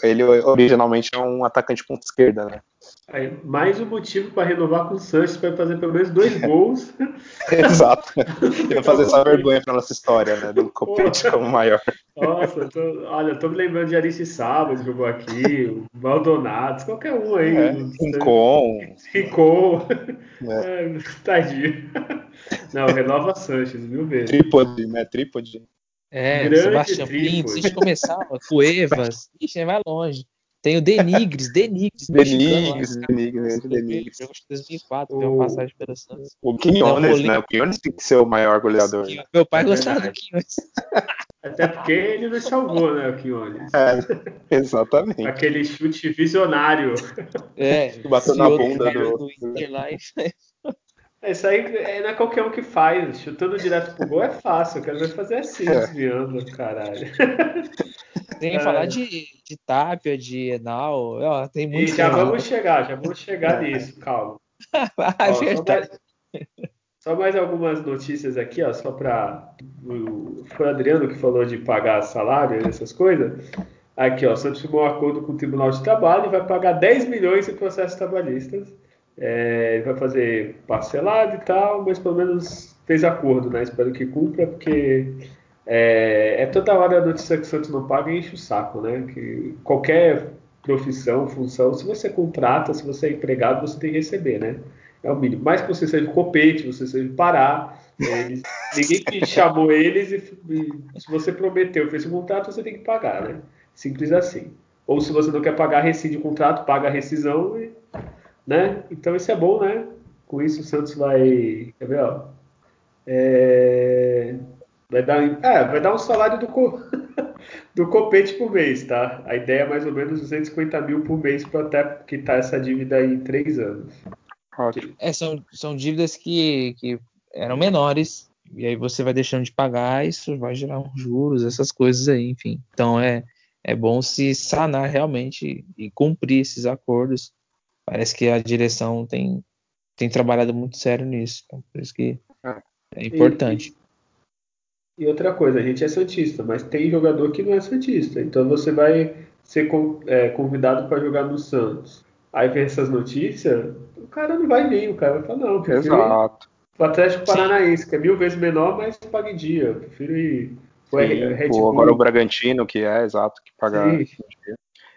Ele originalmente é um atacante ponta esquerda, né? Aí, mais um motivo para renovar com o Sanches para fazer pelo menos dois [laughs] gols. Exato. Não fazer essa [laughs] vergonha para nossa história, né? Do Copete como maior. Nossa, eu tô, olha, eu tô me lembrando de Arice Sábado, jogou aqui, o Maldonados, qualquer um aí. É, Rincon. Rincon. É. [laughs] É, tadinho. Não, renova Sanches, mil vezes. Trípode, né? Trípode. É, Grande Sebastião Pinto, se a gente começar, Cuevas, [laughs] ixi, vai longe. Tem o Denigres, Denigres. Denigres, Denigres, Denigres. Jogo de 2004, deu uma passagem pela Santos. O Quinones, né? O Quinones tem que ser o maior goleador. Né? Meu pai gostava do Quinones. Até porque ele nos salvou, né, o Quinones. É, exatamente. Aquele chute visionário. É, que bateu na bunda do... do é, isso aí é, não é qualquer um que faz. Chutando direto pro gol é fácil. Eu quero ver fazer assim, é. desviando, caralho. Tem que é. falar de, de Tapia, de Enal. Ó, tem muito. E já vamos chegar, já vamos chegar nisso, calma. [laughs] ó, só, mais, só, mais, algumas notícias aqui, ó, só para. Foi o Adriano que falou de pagar salário e essas coisas. Aqui, ó, o Santos firmou um acordo com o Tribunal de Trabalho e vai pagar 10 milhões em processos trabalhistas. É, ele vai fazer parcelado e tal, mas pelo menos fez acordo, né? Espero que cumpra, porque é, é toda hora a notícia que o Santos não paga e enche o saco, né? Que qualquer profissão, função, se você contrata, se você é empregado, você tem que receber, né? É o mínimo. Mais que você seja copete, você seja parar, eles, ninguém que [laughs] chamou eles e, e, se você prometeu, fez um contrato, você tem que pagar, né? Simples assim. Ou se você não quer pagar, rescinde o contrato, paga a rescisão e né? Então isso é bom, né? Com isso o Santos vai, quer ver, ó, é, vai dar, é, vai dar um salário do co, [laughs] do copete por mês, tá? A ideia é mais ou menos 250 mil por mês para até quitar essa dívida aí em três anos. Ótimo. É, são, são dívidas que, que eram menores e aí você vai deixando de pagar, isso vai gerar uns juros, essas coisas aí, enfim. Então é, é bom se sanar realmente e cumprir esses acordos parece que a direção tem, tem trabalhado muito sério nisso. Então, por isso que é, é importante. E, e, outra coisa, a gente é santista, mas tem jogador que não é santista. Então você vai ser é, convidado para jogar no Santos. Aí vem essas notícias, o cara não vai vir, o cara vai falar, não, prefiro Exato. o Atlético Paranaense, que é mil vezes menor, mas paga em dia. Eu prefiro ir. Sim, Red Bull. Agora o Bragantino, que é exato, que paga Sim.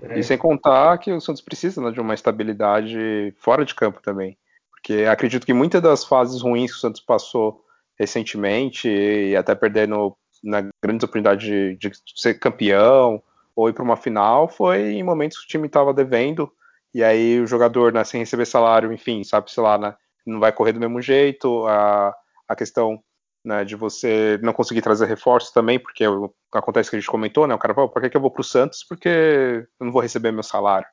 É. E sem contar que o Santos precisa né, de uma estabilidade fora de campo também. Porque acredito que muitas das fases ruins que o Santos passou recentemente, e até perdendo na grande oportunidade de, de ser campeão ou ir para uma final, foi em momentos que o time estava devendo, e aí o jogador, né, sem receber salário, enfim, sabe, sei lá, né, não vai correr do mesmo jeito, a, a questão né, de você não conseguir trazer reforços também, porque acontece que a gente comentou, né, o cara por que, que eu vou para o Santos? Porque eu não vou receber meu salário.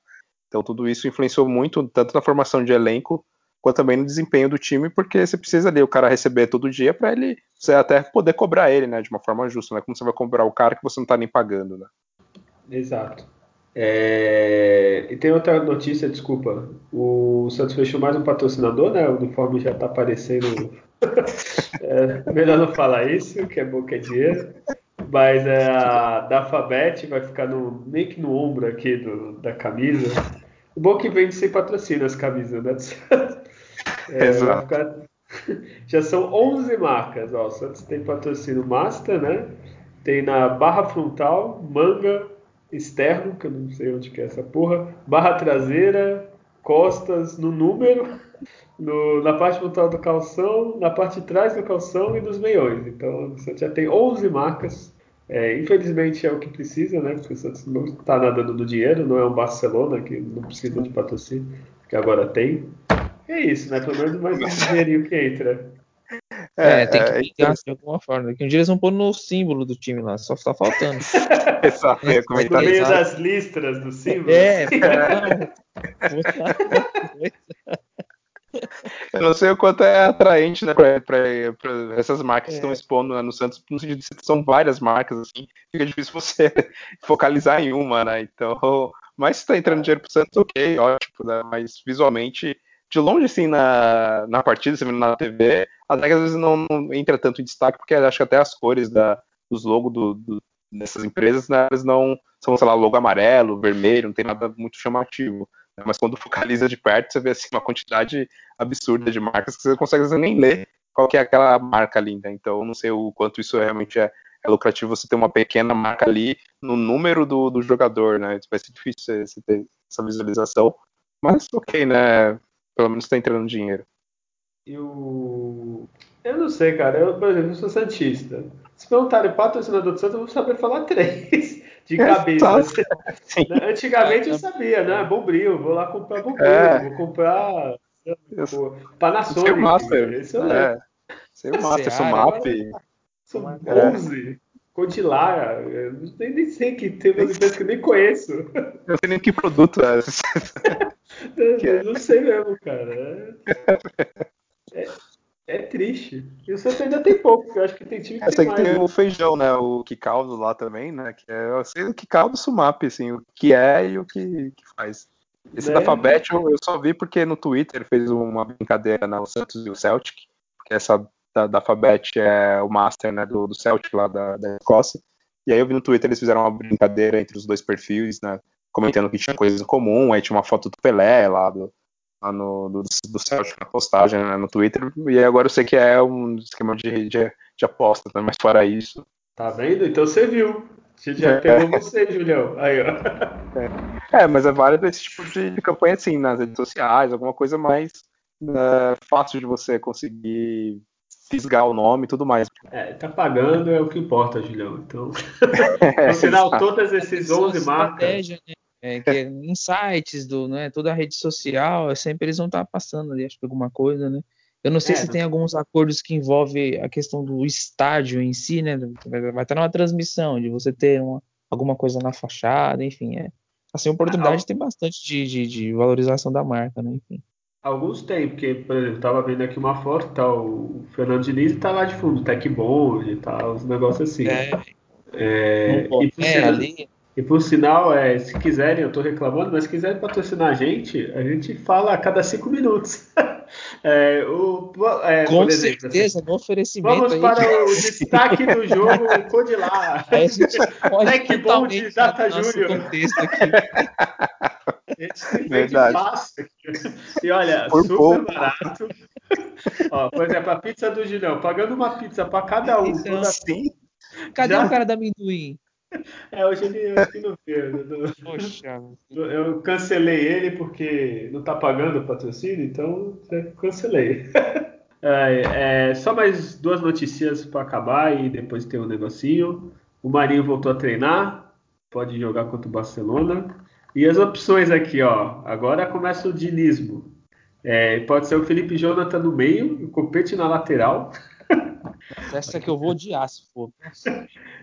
Então tudo isso influenciou muito, tanto na formação de elenco, quanto também no desempenho do time, porque você precisa ali o cara receber todo dia para ele, você até poder cobrar ele, né, de uma forma justa, né, como você vai cobrar o cara que você não está nem pagando, né. Exato. É... E tem outra notícia, desculpa. O Santos fechou mais um patrocinador, né? O uniforme já está aparecendo é, melhor não falar isso, que é bom que é dinheiro. Mas é, a da Alphabet vai ficar no, meio que no ombro aqui do, da camisa. O bom que vende sem patrocínio as camisas, né? [laughs] É, Exato. Ficar... Já são 11 marcas. Ó, o Santos tem patrocínio Master, né? Tem na barra frontal, manga externo, que eu não sei onde que é essa porra, barra traseira, costas no número no, na parte frontal do calção, na parte de trás do calção e dos meiões. Então o Santos já tem 11 marcas. É, infelizmente é o que precisa, né? Porque o Santos não está nadando do dinheiro, não é um Barcelona que não precisa de patrocínio, que agora tem. É isso, né? Pelo menos mais um dinheirinho que entra. É, é tem que ligar é, de alguma forma. Daqui um dia eles vão pôr no símbolo do time lá, só está faltando. [laughs] Exato, é, no meio das listras do símbolo. É, não. [laughs] Eu não sei o quanto é atraente, né, pra, pra, pra essas marcas é. que estão expondo né, no Santos, no sentido de são várias marcas, assim, fica difícil você [laughs] focalizar em uma, né? Então, mas se tá entrando dinheiro pro Santos, ok, ótimo, né? Mas visualmente, de longe, assim, na, na partida, você vendo na TV, até que às vezes não, não, entra tanto em destaque, porque acho que até as cores da, dos logos do, do, nessas empresas, né, elas não são, sei lá, logo amarelo, vermelho, não tem nada muito chamativo. Né? Mas quando focaliza de perto, você vê assim, uma quantidade absurda de marcas que você não consegue nem ler qual que é aquela marca ali. Né? Então, eu não sei o quanto isso realmente é, é, lucrativo você ter uma pequena marca ali no número do, do jogador, né? Vai ser difícil você ter essa visualização. Mas ok, né? Pelo menos está entrando dinheiro. Eu. Eu não sei, cara. Eu, por exemplo, sou Santista. Se perguntarem patrocinador do Santos, eu vou saber falar [laughs] três de cabeça. [laughs] Né? Antigamente eu sabia, né? Bombril, vou lá comprar Bombril, é. vou comprar Panasonic. Seu Master. Esse eu é. Seu Master, Sumap. Bose, Codilara. Eu nem, nem sei que tem umas empresas que eu nem conheço. Eu não sei nem que produto é. [laughs] eu não sei mesmo, cara. [laughs] É, é, é triste. E o Santos ainda tem pouco, porque eu acho que tem time que Essa tem mais. tem né? o feijão, né? O que caldo lá também, né? Que é, eu sei o que caldo Sumap, assim, o que é e o que, que faz. Esse né? da Fabet eu, eu, só vi porque no Twitter fez uma brincadeira na Santos e o Celtic, porque essa da, da Fabet é o Master, né, do, do Celtic lá da, da Escócia. E aí eu vi no Twitter eles fizeram uma brincadeira entre os dois perfis, né? Comentando que tinha coisas em comum, aí tinha uma foto do Pelé lá do, lá no, do, do Celtic na postagem né, no Twitter, e agora eu sei que é um esquema de, de, de aposta, né, mas fora isso. Tá vendo? Então você viu. Você já é. pegou você, Julião. Aí, ó. É. [laughs] é, mas é válido esse tipo de, de, campanha assim, nas redes sociais, alguma coisa mais né, fácil de você conseguir fisgar o nome e tudo mais. É, tá pagando é o que importa, Julião. Então, [laughs] [laughs] no final, todas esses 11 marcas. Né? É, que é, em sites do, né, toda a rede social, é sempre eles vão estar tá passando ali, acho que alguma coisa, né? Eu não sei é, se tem alguns acordos que envolvem a questão do estádio em si, né? Vai estar numa transmissão, de você ter uma, alguma coisa na fachada, enfim, é. Assim, oportunidade ah, tem bastante de, de, de, valorização da marca, né? Enfim. Alguns tem, porque, por exemplo, tava vendo aqui uma foto, tá, o Fernando Diniz tá lá de fundo, Tech Bond e tal, os negócios assim. É, é, e, é ali, e por sinal, é, se quiserem, eu estou reclamando, mas se quiserem patrocinar a gente, a gente fala a cada cinco minutos. [laughs] é, o, é, Com exemplo, certeza, assim, no oferecimento. Vamos aí, para que... o destaque do jogo Codilar. [laughs] Aí a gente [laughs] pode é que bom de Data Júnior. Verdade. Fácil. E olha, por super pouco. barato. Ó, por exemplo, a pizza do Julião, pagando uma pizza para cada um. Então, assim, Cadê já... o cara da amendoim? [laughs] É, hoje ele aqui não veio. Poxa. [laughs] Eu cancelei ele porque não tá pagando o patrocínio, então cancelei. [laughs] É, é, só mais duas notícias para acabar e depois tem um negocinho. O Marinho voltou a treinar, pode jogar contra o Barcelona. E as opções aqui, ó. Agora começa o dinismo. É, pode ser o Felipe Jonathan no meio, o Copete na lateral. Essa que eu vou odiar se for.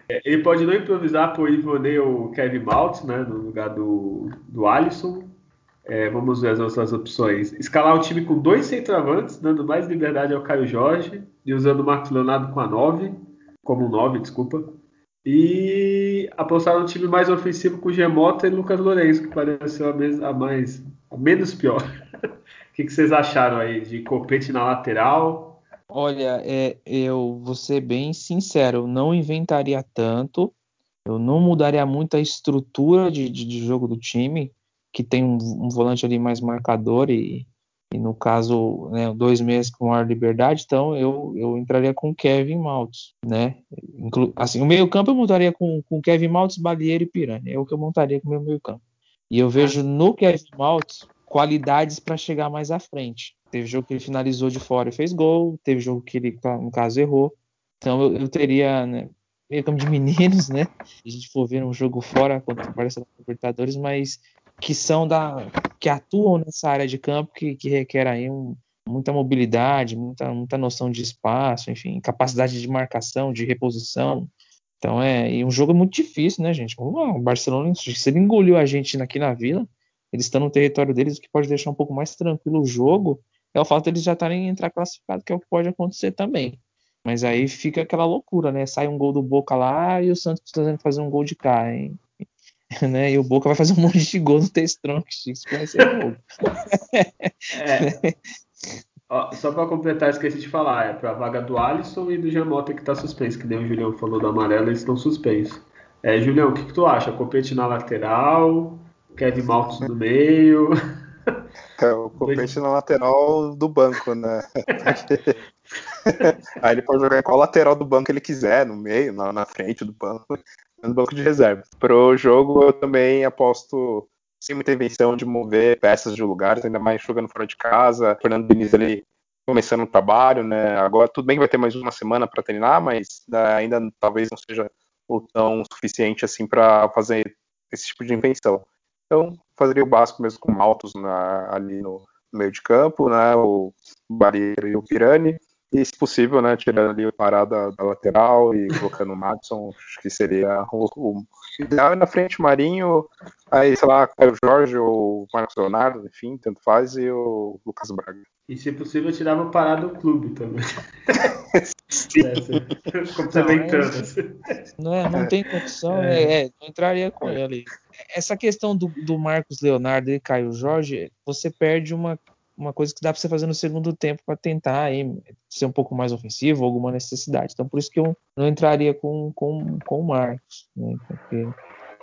É, ele pode não improvisar por Ivonei ou Kevin Maltz, né, no lugar do, do Alisson. É, vamos ver as outras opções. Escalar o time com dois centroavantes, dando mais liberdade ao Caio Jorge e usando o Marcos Leonardo com a 9, como 9, desculpa. E apostar um time mais ofensivo com Gemota e Lucas Lourenço, que pareceu a, a mais a menos pior. [laughs] o que, que vocês acharam aí de Copete na lateral? Olha, é, eu vou ser bem sincero, eu não inventaria tanto, eu não mudaria muito a estrutura de, de, de jogo do time, que tem um, um, volante ali mais marcador e, e no caso, né, dois meses com maior liberdade, então eu, eu entraria com Kevin Maltz, né? Inclu assim, o meio campo eu montaria com, com Kevin Maltz, Balieiro e Piranha, é o que eu montaria com o meu meio campo. E eu vejo no Kevin Maltz qualidades para chegar mais à frente. Teve jogo que ele finalizou de fora e fez gol, teve jogo que ele, no caso, errou. Então eu, eu teria, né, meio como de [laughs] meninos, né? A gente for ver um jogo fora contra o Barcelona Libertadores, mas que são da. que atuam nessa área de campo que, que requer aí um, muita mobilidade, muita, muita noção de espaço, enfim, capacidade de marcação, de reposição. Então é. E um jogo muito difícil, né, gente? O Barcelona, se ele engoliu a gente aqui na vila, eles estão no território deles, o que pode deixar um pouco mais tranquilo o jogo é o fato de eles já estarem entrar classificado, que é o que pode acontecer também. Mas aí fica aquela loucura, né? Sai um gol do Boca lá e o Santos tentando fazer um gol de cá, hein? [laughs] né? E o Boca vai fazer um monte de gol no Testrão, que isso vai ser louco. [laughs] é. [laughs] Ó, só para completar, esqueci de falar, é para a vaga do Alisson e do Jamota que está suspenso, que nem o Julião falou do amarelo, eles estão suspensos. É, Julião, o que, que tu acha? Copete na lateral, Kevin Maltos no meio. O Copete na lateral do banco, né? [laughs] Aí ele pode jogar em qual lateral do banco ele quiser, no meio, na, na frente do banco, no banco de reserva. Pro jogo eu também aposto sem muita invenção de mover peças de lugares, ainda mais jogando fora de casa. Fernando Diniz ali começando o trabalho, né? Agora tudo bem que vai ter mais uma semana para treinar, mas ainda talvez não seja o tão suficiente assim para fazer esse tipo de invenção. Então, fazeria o básico mesmo com Maltos ali no, no, meio de campo, né? O Barreiro e o Pirani. E, se possível, né, tirando ali o parada da lateral e colocando o Madison, acho que seria o, o ideal. na frente, Marinho, aí, sei lá, o Jorge ou o Marcos Leonardo, enfim, tanto faz, e o Lucas Braga. E, se possível, tirava o parada do clube também. [laughs] é, [laughs] complementando. Não, é, não tem condição, é. é. É, não entraria com ele. Essa questão do, do Marcos Leonardo e Caio Jorge, você perde uma uma coisa que dá para você fazer no segundo tempo para tentar aí, ser um pouco mais ofensivo, alguma necessidade. Então, por isso que eu não entraria com, com, com o Marcos, né? Porque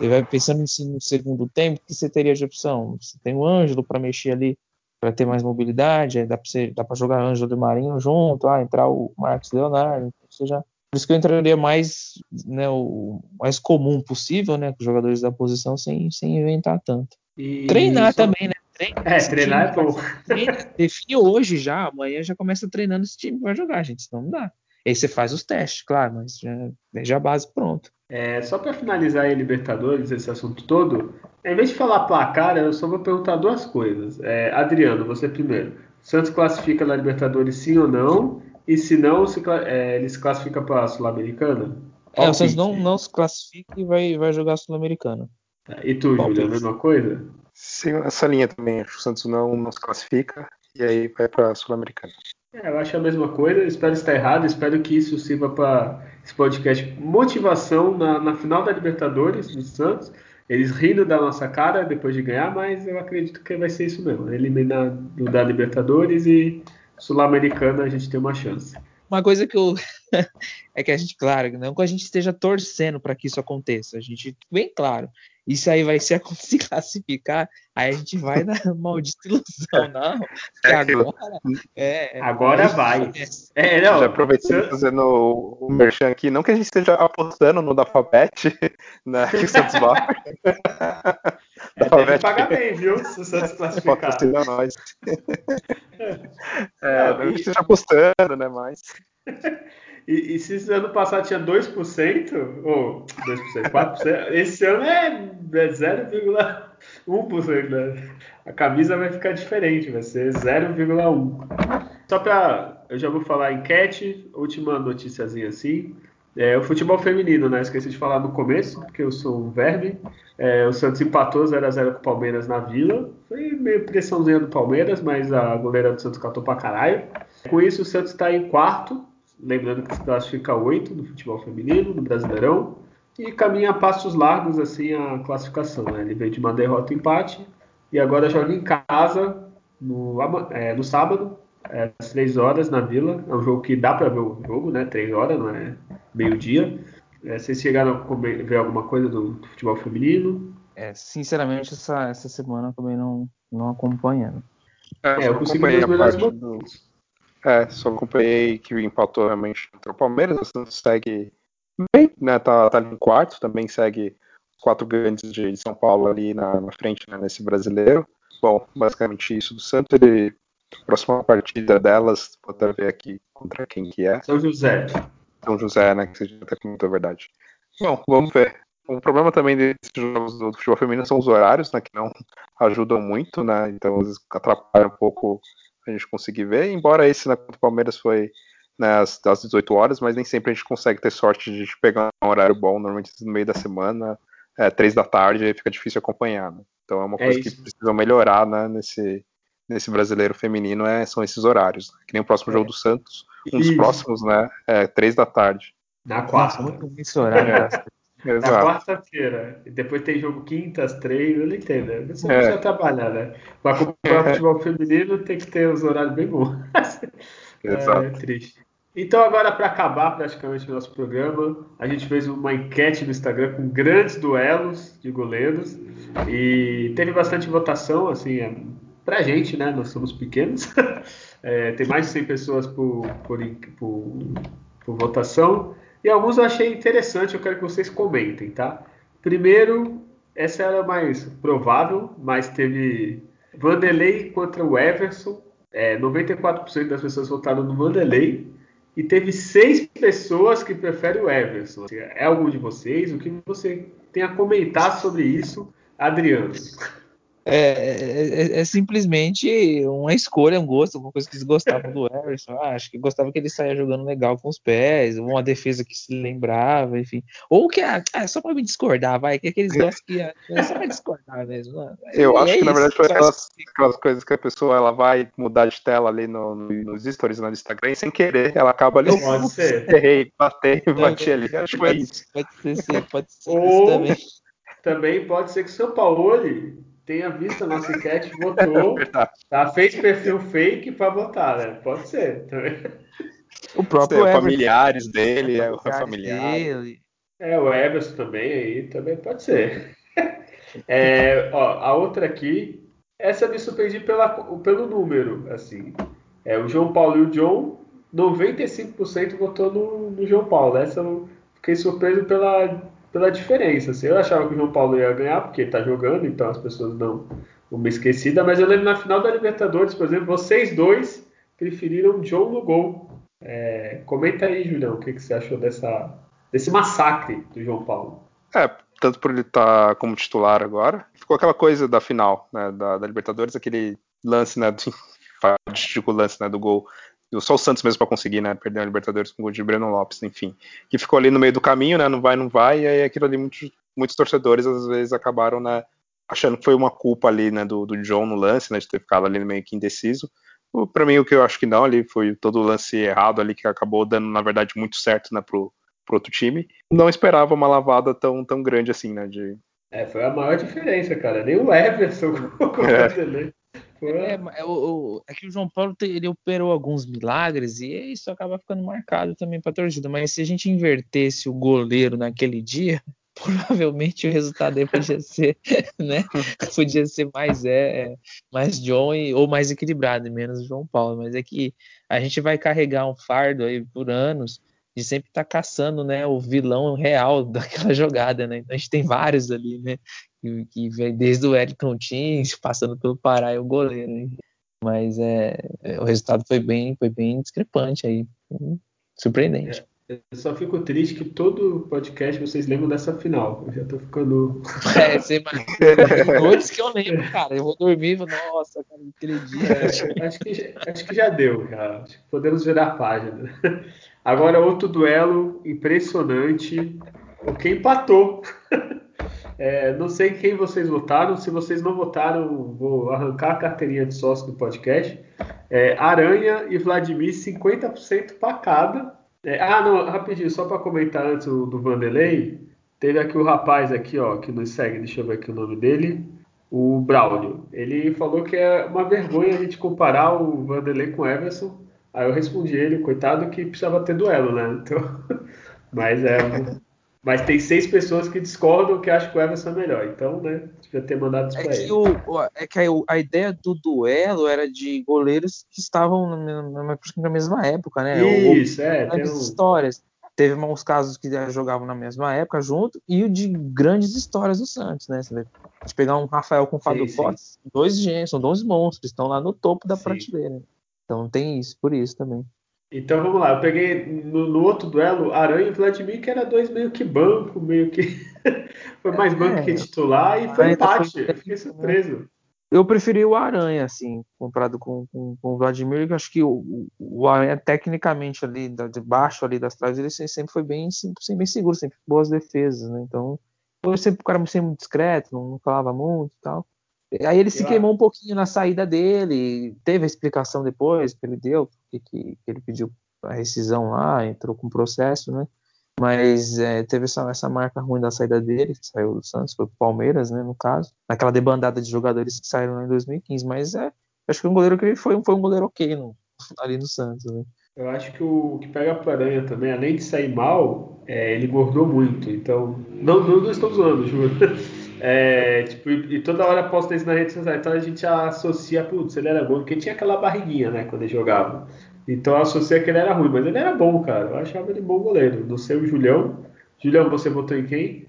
ele vai pensando no segundo tempo, o que você teria de opção? Você tem o Ângelo para mexer ali, para ter mais mobilidade, dá para jogar Ângelo e Marinho junto, ah, entrar o Marcos Leonardo, então você já por isso que eu entraria mais, né, o mais comum possível, né, com os jogadores da posição, sem, sem inventar tanto. E Treinar também, né? Treina é, treinar time, é. Treina, define hoje já, amanhã já começa treinando esse time para jogar, gente, senão não dá. Aí você faz os testes, claro, mas já deixa a base pronto. É, só para finalizar aí, Libertadores, esse assunto todo, em vez de falar placar, eu só vou perguntar duas coisas. É, Adriano, você primeiro. Santos classifica na Libertadores sim ou não? E se não, se, é, ele se classifica para a Sul-Americana? É, o Santos não, não se classifica e vai, vai jogar Sul-Americana. E tu, Júlio, a mesma coisa? Sim, essa linha também. Acho que o Santos não, não se classifica e aí vai para a Sul-Americana. É, eu acho a mesma coisa. Espero estar errado. Espero que isso sirva para esse podcast motivação na, na final da Libertadores do Santos. Eles rindo da nossa cara depois de ganhar, mas eu acredito que vai ser isso mesmo. Eliminar do da Libertadores e Sul-Americana a gente tem uma chance. Uma coisa que eu. [laughs] é que a gente, claro, não que a gente esteja torcendo para que isso aconteça. A gente, bem claro, isso aí vai ser [laughs] se classificar, aí a gente vai na [laughs] maldita ilusão, não. É agora, é, agora vai. É, não, Já aproveitando fazendo o, o merchan aqui, não que a gente esteja apostando no Dafabet, [laughs] né, que o Santos vai. É, tem que pagar bem, viu? Se o Santos classificar. nós. É, não, não e... esteja apostando, né, mas... E, e se ano passado tinha 2%, ou 2%, 4%, esse ano é, é 0,1%. Né? A camisa vai ficar diferente, vai ser 0,1%. Só para. Eu já vou falar enquete, última noticiazinha assim. É, o futebol feminino, né? Esqueci de falar no começo, porque eu sou um verme. É, o Santos empatou 0x0 com o Palmeiras na Vila. Foi meio pressãozinha do Palmeiras, mas a goleira do Santos catou pra caralho. Com isso, o Santos está em quarto, lembrando que se classifica oito no futebol feminino, no Brasileirão, e caminha a passos largos assim a classificação. Né? Ele veio de uma derrota e empate e agora joga em casa no, é, no sábado, é, às três horas na Vila. É um jogo que dá para ver o jogo, né? Três horas, não é meio-dia. É, vocês chegaram a ver alguma coisa do, do futebol feminino? É, sinceramente, essa, essa semana eu também não, não acompanhando. É, eu consigo ver os melhores momentos. É, só acompanhei que empatou realmente contra o Palmeiras, o Santos segue bem, né? Tá, tá ali em quarto, também segue quatro grandes de São Paulo ali na, na frente, né, nesse brasileiro. Bom, basicamente isso do Santos. Ele, próxima partida delas, vou até ver aqui contra quem que é. São José. São José, né? Que você já até comentou a verdade. Bom, vamos ver. O problema também desses jogos do futebol feminino são os horários, né? Que não ajudam muito, né? Então atrapalham um pouco a gente conseguir ver, embora esse na contra o Palmeiras foi né, às, às 18 horas, mas nem sempre a gente consegue ter sorte de pegar um horário bom, normalmente no meio da semana, é, 3 da tarde, aí fica difícil acompanhar. Né? Então é uma é coisa é que precisa melhorar né, nesse, nesse brasileiro feminino, é, são esses horários. Né? Que nem o próximo é. jogo do Santos, um dos isso. próximos, né? É 3 da tarde. Na quarta. Nossa, muito esse horário. É. Na quarta-feira. E depois tem jogo quinta, às três, eu não entendo. Né? Você é. precisa trabalhar, né? Para acompanhar o [laughs] futebol feminino tem que ter os horários bem bons. [laughs] Exato. É, triste. Então, agora, para acabar praticamente o nosso programa, a gente fez uma enquete no Instagram com grandes duelos de goleiros e teve bastante votação, assim, é, pra gente, né? Nós somos pequenos. [laughs] É, tem mais de 100 pessoas por, por, por, por votação. E alguns eu achei interessante, eu quero que vocês comentem, tá? Primeiro, essa era mais provável, mas teve Vanderlei contra o Everson. É, 94% das pessoas votaram no Vanderlei e teve seis pessoas que preferem o Everson. É algum de vocês? O que você tem a comentar sobre isso, Adriano? É, é, é, é, simplesmente uma escolha, um gosto, uma coisa que eles gostavam do Everson. Ah, acho que gostava que ele saia jogando legal com os pés, uma defesa que se lembrava, enfim. Ou que ah, é só para me discordar, vai, que aqueles gostam que é, é só para discordar mesmo. Né? Eu acho que isso, na verdade foi aquelas, aquelas, coisas que a pessoa ela vai mudar de tela ali no, no, nos stories no Instagram e sem querer ela acaba ali. [laughs] Pode ser. Errei, batei, bati ali. Acho que foi isso. Pode ser, pode ser Ou, isso também. Também pode ser que o seu Paulo tenha visto a nossa enquete, votou, tá, fez perfil fake para votar, né? Pode ser também. O próprio Sei, familiares dele, é o familiar. Dele. É, o Everson também aí, também pode ser. É, ó, a outra aqui, essa me surpreendi pela, pelo número, assim. É, o João Paulo e o John, 95% votou no, no João Paulo. Essa eu fiquei surpreso pela pela diferença. Assim, eu achava que o João Paulo ia ganhar, porque ele está jogando, então as pessoas dão uma esquecida. Mas eu lembro na final da Libertadores, por exemplo, vocês dois preferiram John no gol. É, comenta aí, Julião, o que, que você achou dessa, desse massacre do João Paulo. É, tanto por ele estar tá como titular agora, ficou aquela coisa da final né, da, da Libertadores, aquele lance, né, [laughs] do, lance né, do gol só o Santos mesmo para conseguir, né? Perder a Libertadores com o gol de Breno Lopes, enfim. Que ficou ali no meio do caminho, né? Não vai, não vai, e aí aquilo ali muitos, muitos torcedores às vezes acabaram, né? Achando que foi uma culpa ali, né? Do, do John no lance, né? De ter ficado ali meio que indeciso. Para mim, o que eu acho que não, ali foi todo o lance errado ali que acabou dando, na verdade, muito certo, né? Pro, pro outro time. Não esperava uma lavada tão, tão grande assim, né? De... É, foi a maior diferença, cara. Nem o Everson [laughs] é. É, é, o, é, que o João Paulo ele operou alguns milagres e isso acaba ficando marcado também para a torcida. Mas se a gente invertesse o goleiro naquele dia, [laughs] provavelmente o resultado aí podia ser, [laughs] né? [laughs] Podia ser mais é, mais John e, ou mais equilibrado, menos João Paulo. Mas é que a gente vai carregar um fardo aí por anos de sempre estar tá caçando, né, o vilão real [laughs] daquela jogada, né? Então a gente tem vários ali, né? que, que vem desde o Elton Tins, [laughs] passando pelo Pará e o goleiro. Né? Mas é, é, o resultado foi bem, foi bem discrepante aí, surpreendente. É, eu só fico triste que todo podcast vocês lembram dessa final. Eu já tô ficando. [laughs] É, você noites que eu lembro, cara. Eu vou dormir, nossa, cara, aquele dia. Acho, acho, que, acho que já deu. Acho que podemos virar a página. Agora outro duelo impressionante. O que empatou. [laughs] É, não sei quem vocês votaram. Se vocês não votaram, vou arrancar a carteirinha de sócio do podcast. É, Aranha e Vladimir, 50% para cada. É, ah, não, rapidinho, só para comentar antes do, do Vanderlei. Teve aqui o rapaz aqui, ó, que nos segue, deixa eu ver aqui o nome dele. O Braulio. Ele falou que é uma vergonha a gente comparar o Vanderlei com o Everson. Aí eu respondi ele, coitado, que precisava ter duelo, né? Então, [laughs] mas é mas tem seis pessoas que discordam que acham que o Everson é melhor. Então, né, devia ter mandado isso é pra ele. O, é que a, a, ideia do duelo era de goleiros que estavam na, na, na mesma época, né? Isso, é. Tem um... histórias. Teve uns casos que jogavam na mesma época junto e o de grandes histórias do Santos, né? Você pegar um Rafael com o Fábio Fortes, dois gêmeos, são dois monstros, estão lá no topo da sim. prateleira. Então tem isso, por isso também. Então vamos lá, eu peguei no, no, outro duelo Aranha e Vladimir, que era dois meio que banco, meio que. [laughs] foi mais banco é, que titular e foi empate. Foi... Eu fiquei surpreso. Eu preferi o Aranha, assim, comprado com, com, com o Vladimir, que eu acho que o, o Aranha, tecnicamente, ali, de baixo ali das trás, ele sempre foi bem, sempre, bem seguro, sempre boas defesas, né? Então, eu sempre o cara sempre muito discreto, não, não falava muito e tal. Aí ele se queimou um pouquinho na saída dele, teve a explicação depois que ele deu, que, que, ele pediu a rescisão lá, entrou com processo, né? Mas é, teve essa, essa marca ruim da saída dele, que saiu do Santos, foi pro Palmeiras, né, no caso. Naquela debandada de jogadores que saíram lá em 2015. Mas é, acho que um goleiro que ele foi, foi um goleiro ok no, [laughs] ali no Santos, né? Eu acho que o que pega para Aranha também, além de sair mal, é, ele engordou muito. Então, não, não, não estou zoando, juro. [laughs] É, tipo, e, e, toda hora posta isso na rede social. Então a gente associa, putz, ele era bom, porque tinha aquela barriguinha, né, quando ele jogava. Então associa que ele era ruim, mas ele era bom, cara. Eu achava ele bom goleiro. Não sei o Julião. Julião, você votou em quem?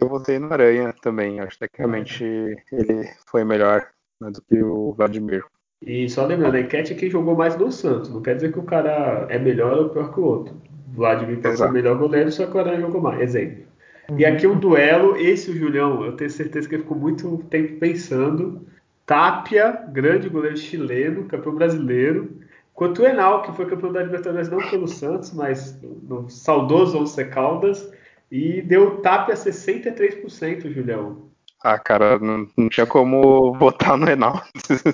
Eu votei no Aranha também. Acho que tecnicamente ele foi melhor né, do que o Vladimir. E só lembrando, a enquete é quem jogou mais no Santos. Não quer dizer que o cara é melhor ou pior que o outro. O Vladimir ser o melhor goleiro, só que o Aranha jogou mais. Exemplo. E uhum. aqui um duelo, esse o Julião, eu tenho certeza que ele ficou muito tempo pensando. Tapia, grande goleiro chileno, campeão brasileiro. Quanto o Enal, que foi campeão da Libertadores não pelo Santos, mas no saudoso Once Caldas. E deu Tapia 63%, Julião. Ah, cara, não, não tinha como votar no Enal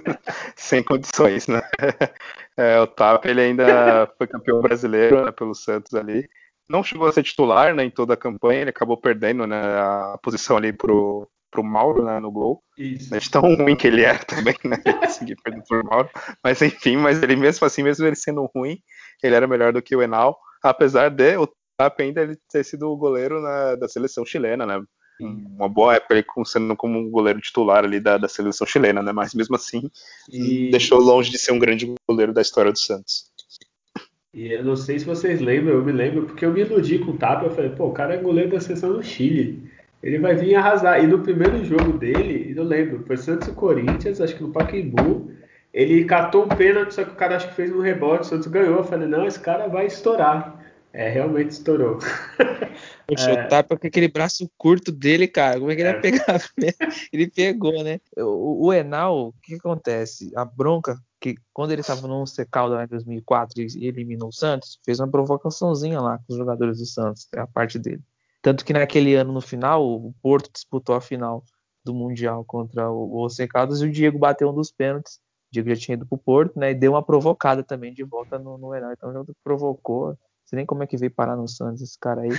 [laughs] sem condições, né? [laughs] É, o Tapia ele ainda foi campeão brasileiro né, pelo Santos ali não chegou a ser titular né, em toda a campanha, ele acabou perdendo né, a posição ali pro, pro Mauro né, no gol. Isso. De tão ruim que ele era [laughs] também, né? Conseguir perder pro Mauro. Mas enfim, mas ele mesmo assim, mesmo ele sendo ruim, ele era melhor do que o Enal, apesar de o Tap ainda ele ter sido o goleiro na, da seleção chilena, né? Uma boa época ele sendo como um goleiro titular ali da, da seleção chilena, né? Mas mesmo assim, e... deixou longe de ser um grande goleiro da história do Santos. E eu não sei se vocês lembram, eu me lembro, porque eu me iludi com o Tapa. Eu falei, pô, o cara é goleiro da seleção do Chile. Ele vai vir arrasar. E no primeiro jogo dele, eu lembro, foi Santos e Corinthians, acho que no Pacaembu. Ele catou um pênalti, só que o cara acho que fez um rebote, o Santos ganhou. Eu falei, não, esse cara vai estourar. É, realmente estourou. [laughs] Poxa, é... o Tapa com aquele braço curto dele, cara, como é que ele é. ia pegar? [laughs] ele pegou, né? O, o Enal, o que acontece? A bronca que quando ele estava no Secaldo em 2004 e eliminou o Santos, fez uma provocaçãozinha lá com os jogadores do Santos, é a parte dele. Tanto que naquele ano, no final, o Porto disputou a final do Mundial contra o Secados e o Diego bateu um dos pênaltis. O Diego já tinha ido pro Porto, né? E deu uma provocada também de volta no, no Enal. Então já provocou. Não sei nem como é que veio parar no Santos esse cara aí.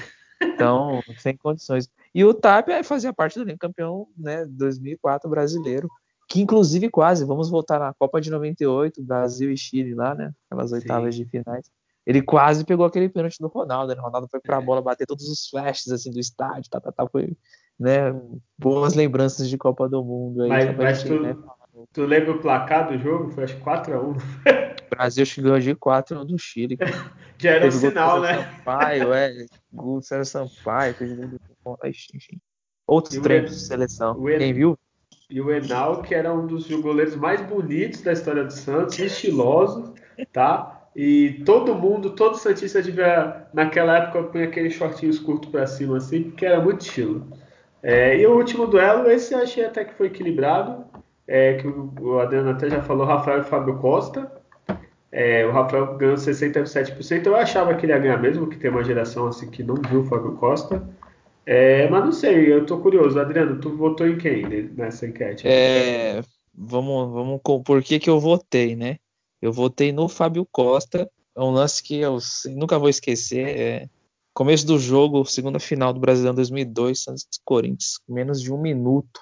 Então, [laughs] sem condições. E o Tapia fazia parte do campeão, né? 2004 brasileiro que inclusive quase, vamos voltar na Copa de 98, Brasil e Chile lá, né? Aquelas oitavas de finais. Ele quase pegou aquele pênalti do Ronaldo, né? O Ronaldo foi pra é. bola bater todos os flashes assim do estádio, tá, tá, tá, foi, né? Boas lembranças de Copa do Mundo aí. Mas, mas tu, né? tu lembra o placar do jogo? Foi acho [laughs] que 4x1. O Brasil chegou de 4 do Chile. [laughs] Já era um sinal, né? Sampaio, é. Gol do Sampaio, fez gol do... Enfim. Outros treinos de seleção. Quem viu? E o Enal, que era um dos goleiros mais bonitos da história do Santos, estiloso, tá? E todo mundo, todo Santista devia, naquela época, punha aqueles shortinhos curtos para cima, assim, porque era muito estilo. É, e o último duelo, esse eu achei até que foi equilibrado, é, que o, Adriano até já falou, Rafael e Fábio Costa. É, o Rafael ganhou 67%, eu achava que ele ia ganhar mesmo, que tem uma geração assim que não viu o Fábio Costa. É, mas não sei, eu tô curioso. Adriano, tu votou em quem nessa enquete? É, vamos, vamos com por que, que eu votei, né? Eu votei no Fábio Costa. É um lance que eu nunca vou esquecer. É, começo do jogo, segunda final do Brasileirão 2002, Santos Corinthians, menos de um minuto.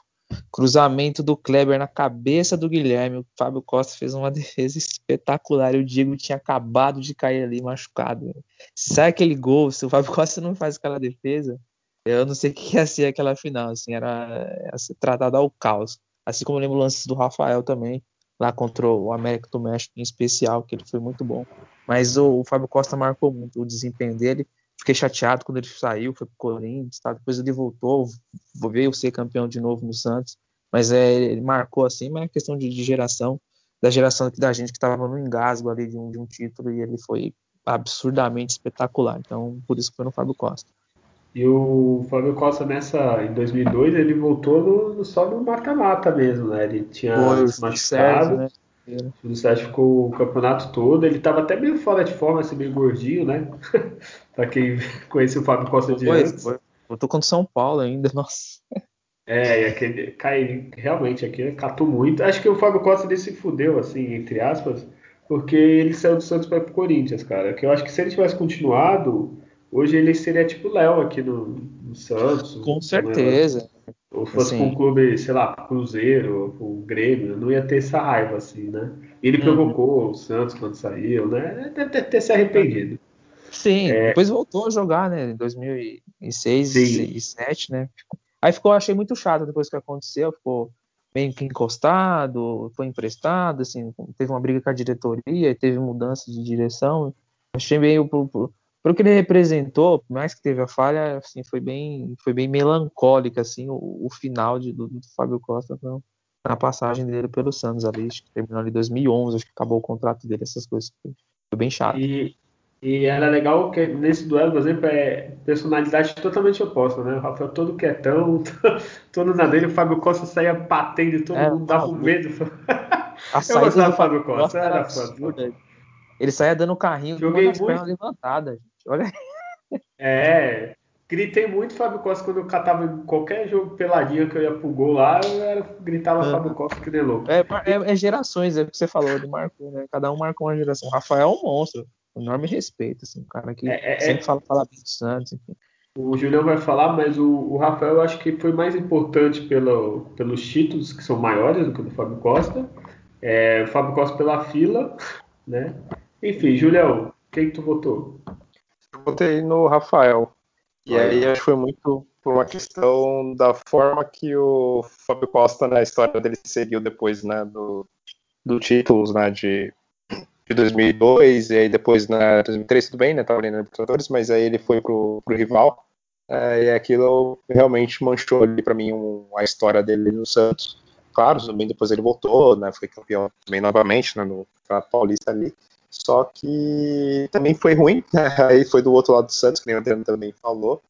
Cruzamento do Kleber na cabeça do Guilherme. O Fábio Costa fez uma defesa espetacular. E o Diego tinha acabado de cair ali machucado. Se sai aquele gol, se o Fábio Costa não faz aquela defesa, eu não sei o que ia ser aquela final, assim, era, tratada ao caos. Assim como eu lembro lances do Rafael também, lá contra o América do México em especial, que ele foi muito bom. Mas o, o Fábio Costa marcou muito o desempenho dele. Fiquei chateado quando ele saiu, foi pro Corinthians, tá? depois ele voltou, veio ser campeão de novo no Santos. Mas é, ele marcou assim, mas é questão de, de geração, da geração da gente que estava no engasgo ali de um, de um título e ele foi absurdamente espetacular. Então, por isso que foi no Fábio Costa. E o Fábio Costa nessa em 2002 ele voltou no, no só no mata-mata mesmo, né? Ele tinha se machucado. Né? O Sérgio ficou o campeonato todo. Ele estava até meio fora de forma, assim, meio gordinho, né? [laughs] para quem conhece o Fábio Costa de foi, antes. Voltou contra o São Paulo ainda, [laughs] nossa. É, e aquele cai realmente aqui catou muito. Acho que o Fábio Costa ele se fudeu, assim, entre aspas, porque ele saiu do Santos para o Corinthians, cara. Que eu acho que se ele tivesse continuado Hoje ele seria tipo Léo aqui no, no Santos. Com certeza. Ou fosse assim. com um clube, sei lá, Cruzeiro, o Grêmio, não ia ter essa raiva assim, né? Ele uhum. provocou o Santos quando saiu, né? Deve ter, ter se arrependido. Sim, é... depois voltou a jogar, né? Em 2006 e 2007, né? Aí ficou, achei muito chato depois que aconteceu, ficou meio que encostado, foi emprestado, assim, teve uma briga com a diretoria, teve mudança de direção. Achei meio pro, pro que ele representou, por mais que teve a falha, assim, foi bem, foi bem melancólica, assim, o, o final de, do, do Fábio Costa não, na passagem dele pelo Santos ali, acho que terminou em 2011, acho que acabou o contrato dele, essas coisas. Foi, foi bem chato. E, e era legal que nesse duelo, por exemplo, é personalidade totalmente oposta, né? O Rafael todo quietão, [laughs] todo na dele, o Fábio Costa saía batendo e todo é, mundo dava um medo. A [laughs] eu gostava do Fábio Costa, era fã. Ele saía dando carrinho com as pernas levantadas. Olha É, gritei muito Fábio Costa quando eu catava qualquer jogo peladinho que eu ia pro gol lá, eu era, gritava é. Fábio Costa que nem louco. É, é, é, gerações, é o que você falou, ele marcou, né? Cada um marcou uma geração. O Rafael é um monstro enorme respeito, assim, um cara que é, é, sempre é. fala, fala bem do Santos, enfim. O Julião vai falar, mas o, o, Rafael eu acho que foi mais importante pelo, pelos títulos, que são maiores do que o do Fábio Costa. É, o Fábio Costa pela fila, né? Enfim, Julião, quem que tu votou? Eu votei no Rafael. E aí acho que foi muito por uma questão da forma que o Fábio Costa, na né, história dele, seguiu depois, né, do, do títulos, né, de de 2002, e aí depois na 2003 tudo bem, né, tava ali na Libertadores, mas aí ele foi pro, pro rival, é, e aquilo realmente manchou ali para mim um, a história dele no Santos. Claro, também depois ele voltou, né, foi campeão também novamente, né, no Paulista ali, só que também foi ruim, né, [laughs] aí foi do outro lado do Santos, que o Adriano também falou,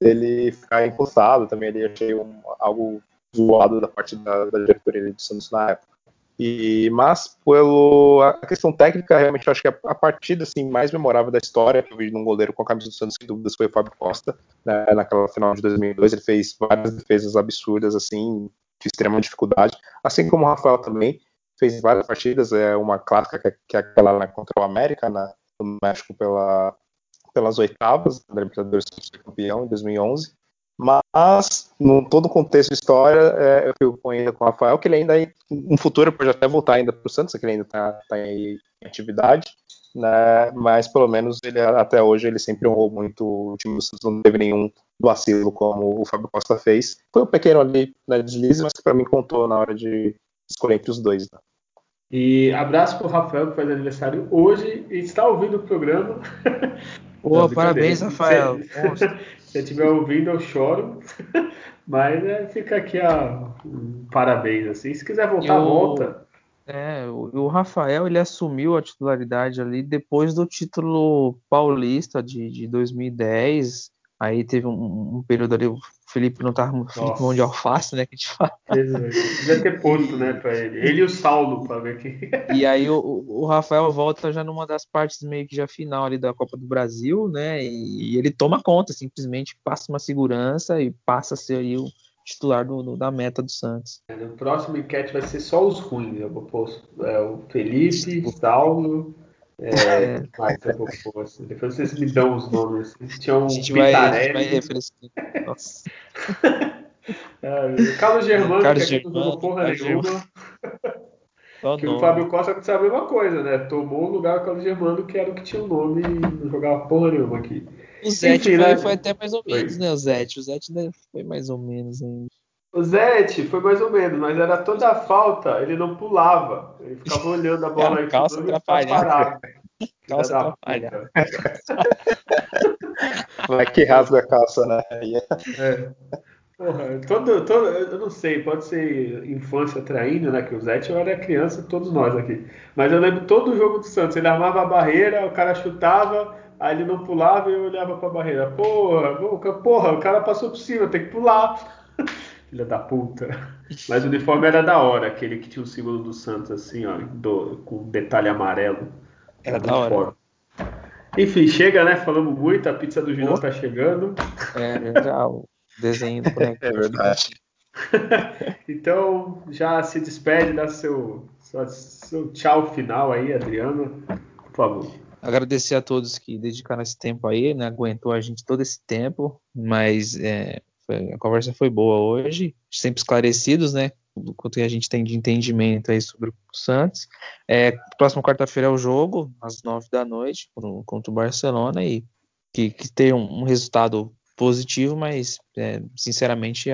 ele ficar encostado também ali, achei um, algo zoado da parte da, da diretoria do Santos na época. E, mas pelo a questão técnica, realmente eu acho que a, a, partida assim, mais memorável da história que eu vi num goleiro com a camisa do Santos, sem dúvidas, foi o Fábio Costa. Né, naquela final de 2002, ele fez várias defesas absurdas, assim, de extrema dificuldade. Assim como o Rafael também fez várias partidas, é uma clássica que, que é aquela né, contra o América, na, no México, pela, pelas oitavas da Libertadores campeão em 2011. Mas, no todo o contexto de história, é, eu fico ainda com o Rafael, que ele ainda, no futuro, pode até voltar ainda para o Santos, que ele ainda está tá em atividade, né? mas pelo menos ele, até hoje ele sempre honrou muito o time do Santos, não teve nenhum vacilo como o Fábio Costa fez. Foi um pequeno ali na deslize, mas que para mim contou na hora de escolher entre os dois. Né? E abraço para o Rafael, que faz aniversário hoje e está ouvindo o programa. Boa, parabéns, Rafael. Se, [laughs] se estiver ouvindo, eu choro. Mas é, fica aqui a um parabéns. Assim. Se quiser voltar, volta. É, o, o, Rafael ele assumiu a titularidade ali depois do título paulista de, de 2010. Aí teve um, um período ali, Felipe não tava Felipe mão de alface, né? Que a gente fala. Devia ter posto, né, pra ele. Ele e o Saulo, pra ver quem. [laughs] E aí o, o, Rafael volta já numa das partes meio que já final ali da Copa do Brasil, né? E, ele toma conta, simplesmente passa uma segurança e passa a ser aí o titular do, do, da meta do Santos. No próximo enquete vai ser só os ruins, eu vou pôr é, o Felipe, Saulo. É, vou pôr assim. Depois vocês me dão os nomes. Tinha um a gente vai, gente vai refrescar. Nossa. [laughs] é, Carlos Germano, Carlos que aqui não jogou porra nenhuma. [laughs] que o Fábio Costa aconteceu a mesma coisa, né? Tomou o lugar do Carlos Germano, que era o que tinha o nome e não jogava porra nenhuma aqui. O Zete foi, né? foi, até mais ou menos, foi. né? O Zete. O Zete foi mais ou menos ainda. O Zete foi mais ou menos, mas era toda a falta, ele não pulava. Ele ficava olhando a bola [laughs] aí. Calça atrapalhada. [laughs] Calça atrapalhada. [laughs] Vai que rasga a calça, né? É. Porra, todo, todo, eu não sei, pode ser infância traindo, né? Que o Zete eu era criança, todos nós aqui. Mas eu lembro todo o jogo do Santos, ele armava a barreira, o cara chutava, aí ele não pulava e eu olhava pra barreira. Porra, porra, o cara passou por cima, tem que pular. Filha da puta. Mas o uniforme era da hora, aquele que tinha o símbolo do Santos, assim, ó, do, com detalhe amarelo. Era, da hora. Enfim, chega, né? Falamos muito, a pizza do Junão tá chegando. É, já o desenho do boneco. É verdade. [laughs] então, já se despede, dá seu, seu, seu tchau final aí, Adriano, por favor. Agradecer a todos que dedicaram esse tempo aí, né? Aguentou a gente todo esse tempo, mas é, a conversa foi boa hoje, sempre esclarecidos, né? quanto a gente tem de entendimento aí sobre o Santos. É, próxima quarta-feira é o jogo, às nove da noite, contra o Barcelona, e que, que tem um, um resultado positivo, mas é, sinceramente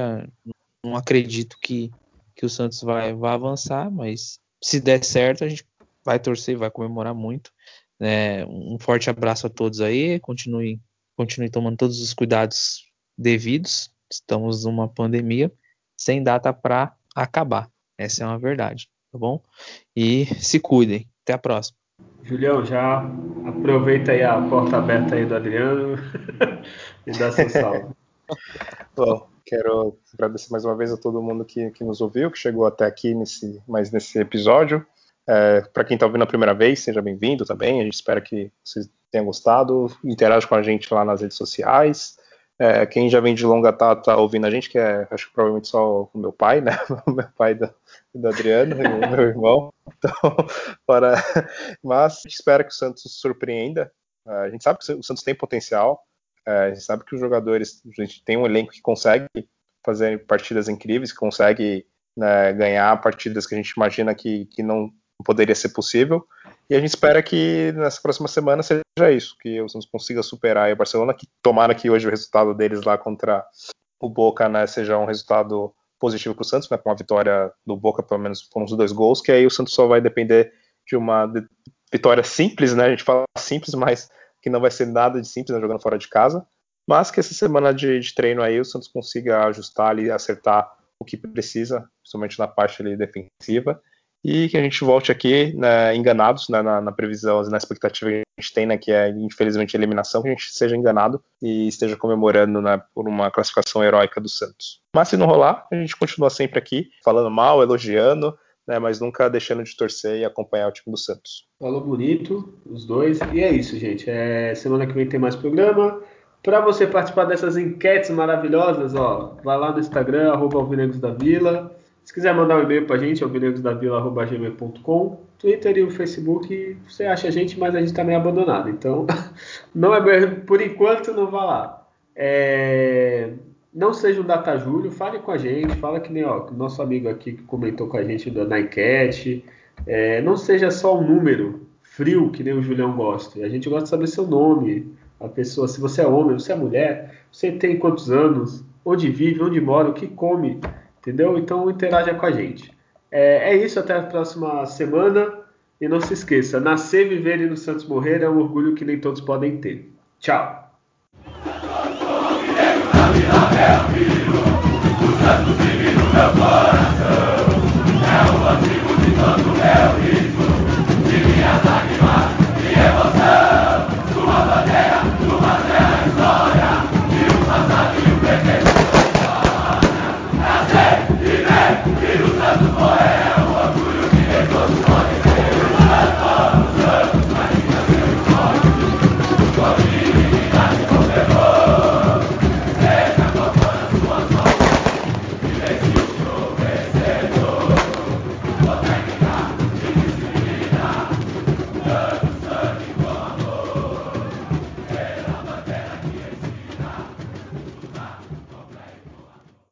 não acredito que, que o Santos vai, vai avançar, mas se der certo, a gente vai torcer, vai comemorar muito. É, um forte abraço a todos aí, continue, continue tomando todos os cuidados devidos. Estamos numa pandemia sem data para acabar. Essa é uma verdade, tá bom? E se cuidem. Até a próxima. Julião, já aproveita aí a porta aberta aí do Adriano [laughs] e dá seu salve. [laughs] Bom, quero agradecer mais uma vez a todo mundo que, que nos ouviu, que chegou até aqui nesse, mais nesse episódio. É, Para quem está ouvindo a primeira vez, seja bem-vindo também. A gente espera que vocês tenham gostado. Interage com a gente lá nas redes sociais. É, quem já vem de longa tá, tá, ouvindo a gente, que é, acho que provavelmente só o meu pai, né? [laughs] O meu pai da, do Adriano meu [laughs] irmão. Então, [laughs] para... Mas a gente espera que o Santos surpreenda. É, a gente sabe que o Santos tem potencial. É, a gente sabe que os jogadores, a gente tem um elenco que consegue fazer partidas incríveis, que consegue né, ganhar partidas que a gente imagina que, que não poderia ser possível. E a gente espera que nessa próxima semana seja isso, que o Santos consiga superar o Barcelona, que tomara que hoje o resultado deles lá contra o Boca né, seja um resultado positivo para o Santos, né, com a vitória do Boca, pelo menos com os dois gols, que aí o Santos só vai depender de uma vitória simples, né? A gente fala simples, mas que não vai ser nada de simples, né, jogando fora de casa. Mas que essa semana de, de treino aí o Santos consiga ajustar ali, acertar o que precisa, principalmente na parte ali defensiva, e que a gente volte aqui né, enganados né, na, na, previsão, na expectativa que a gente tem, né, que é infelizmente a eliminação, que a gente seja enganado e esteja comemorando né, por uma classificação heróica do Santos. Mas se não rolar, a gente continua sempre aqui, falando mal, elogiando, né, mas nunca deixando de torcer e acompanhar o time do Santos. Falou bonito, os dois, e é isso, gente. É, semana que vem tem mais programa. Para você participar dessas enquetes maravilhosas, ó, vai lá no Instagram, arroba da Vila se quiser mandar um e-mail para a gente, é alvinegosdavila.gmail.com Twitter e o Facebook, você acha a gente, mas a gente está meio abandonado. Então, [laughs] não é por enquanto, não vá lá. É, não seja um data Júlio, fale com a gente, fala que nem ó, nosso amigo aqui que comentou com a gente da Nike. É, não seja só um número frio, que nem o Julião gosta. A gente gosta de saber seu nome, a pessoa, se você é homem, se é mulher, você tem quantos anos, onde vive, onde mora, o que come. Entendeu? Então interaja com a gente. É, é isso, até a próxima semana. E não se esqueça, nascer, viver e no Santos morrer é um orgulho que nem todos podem ter. Tchau. Santos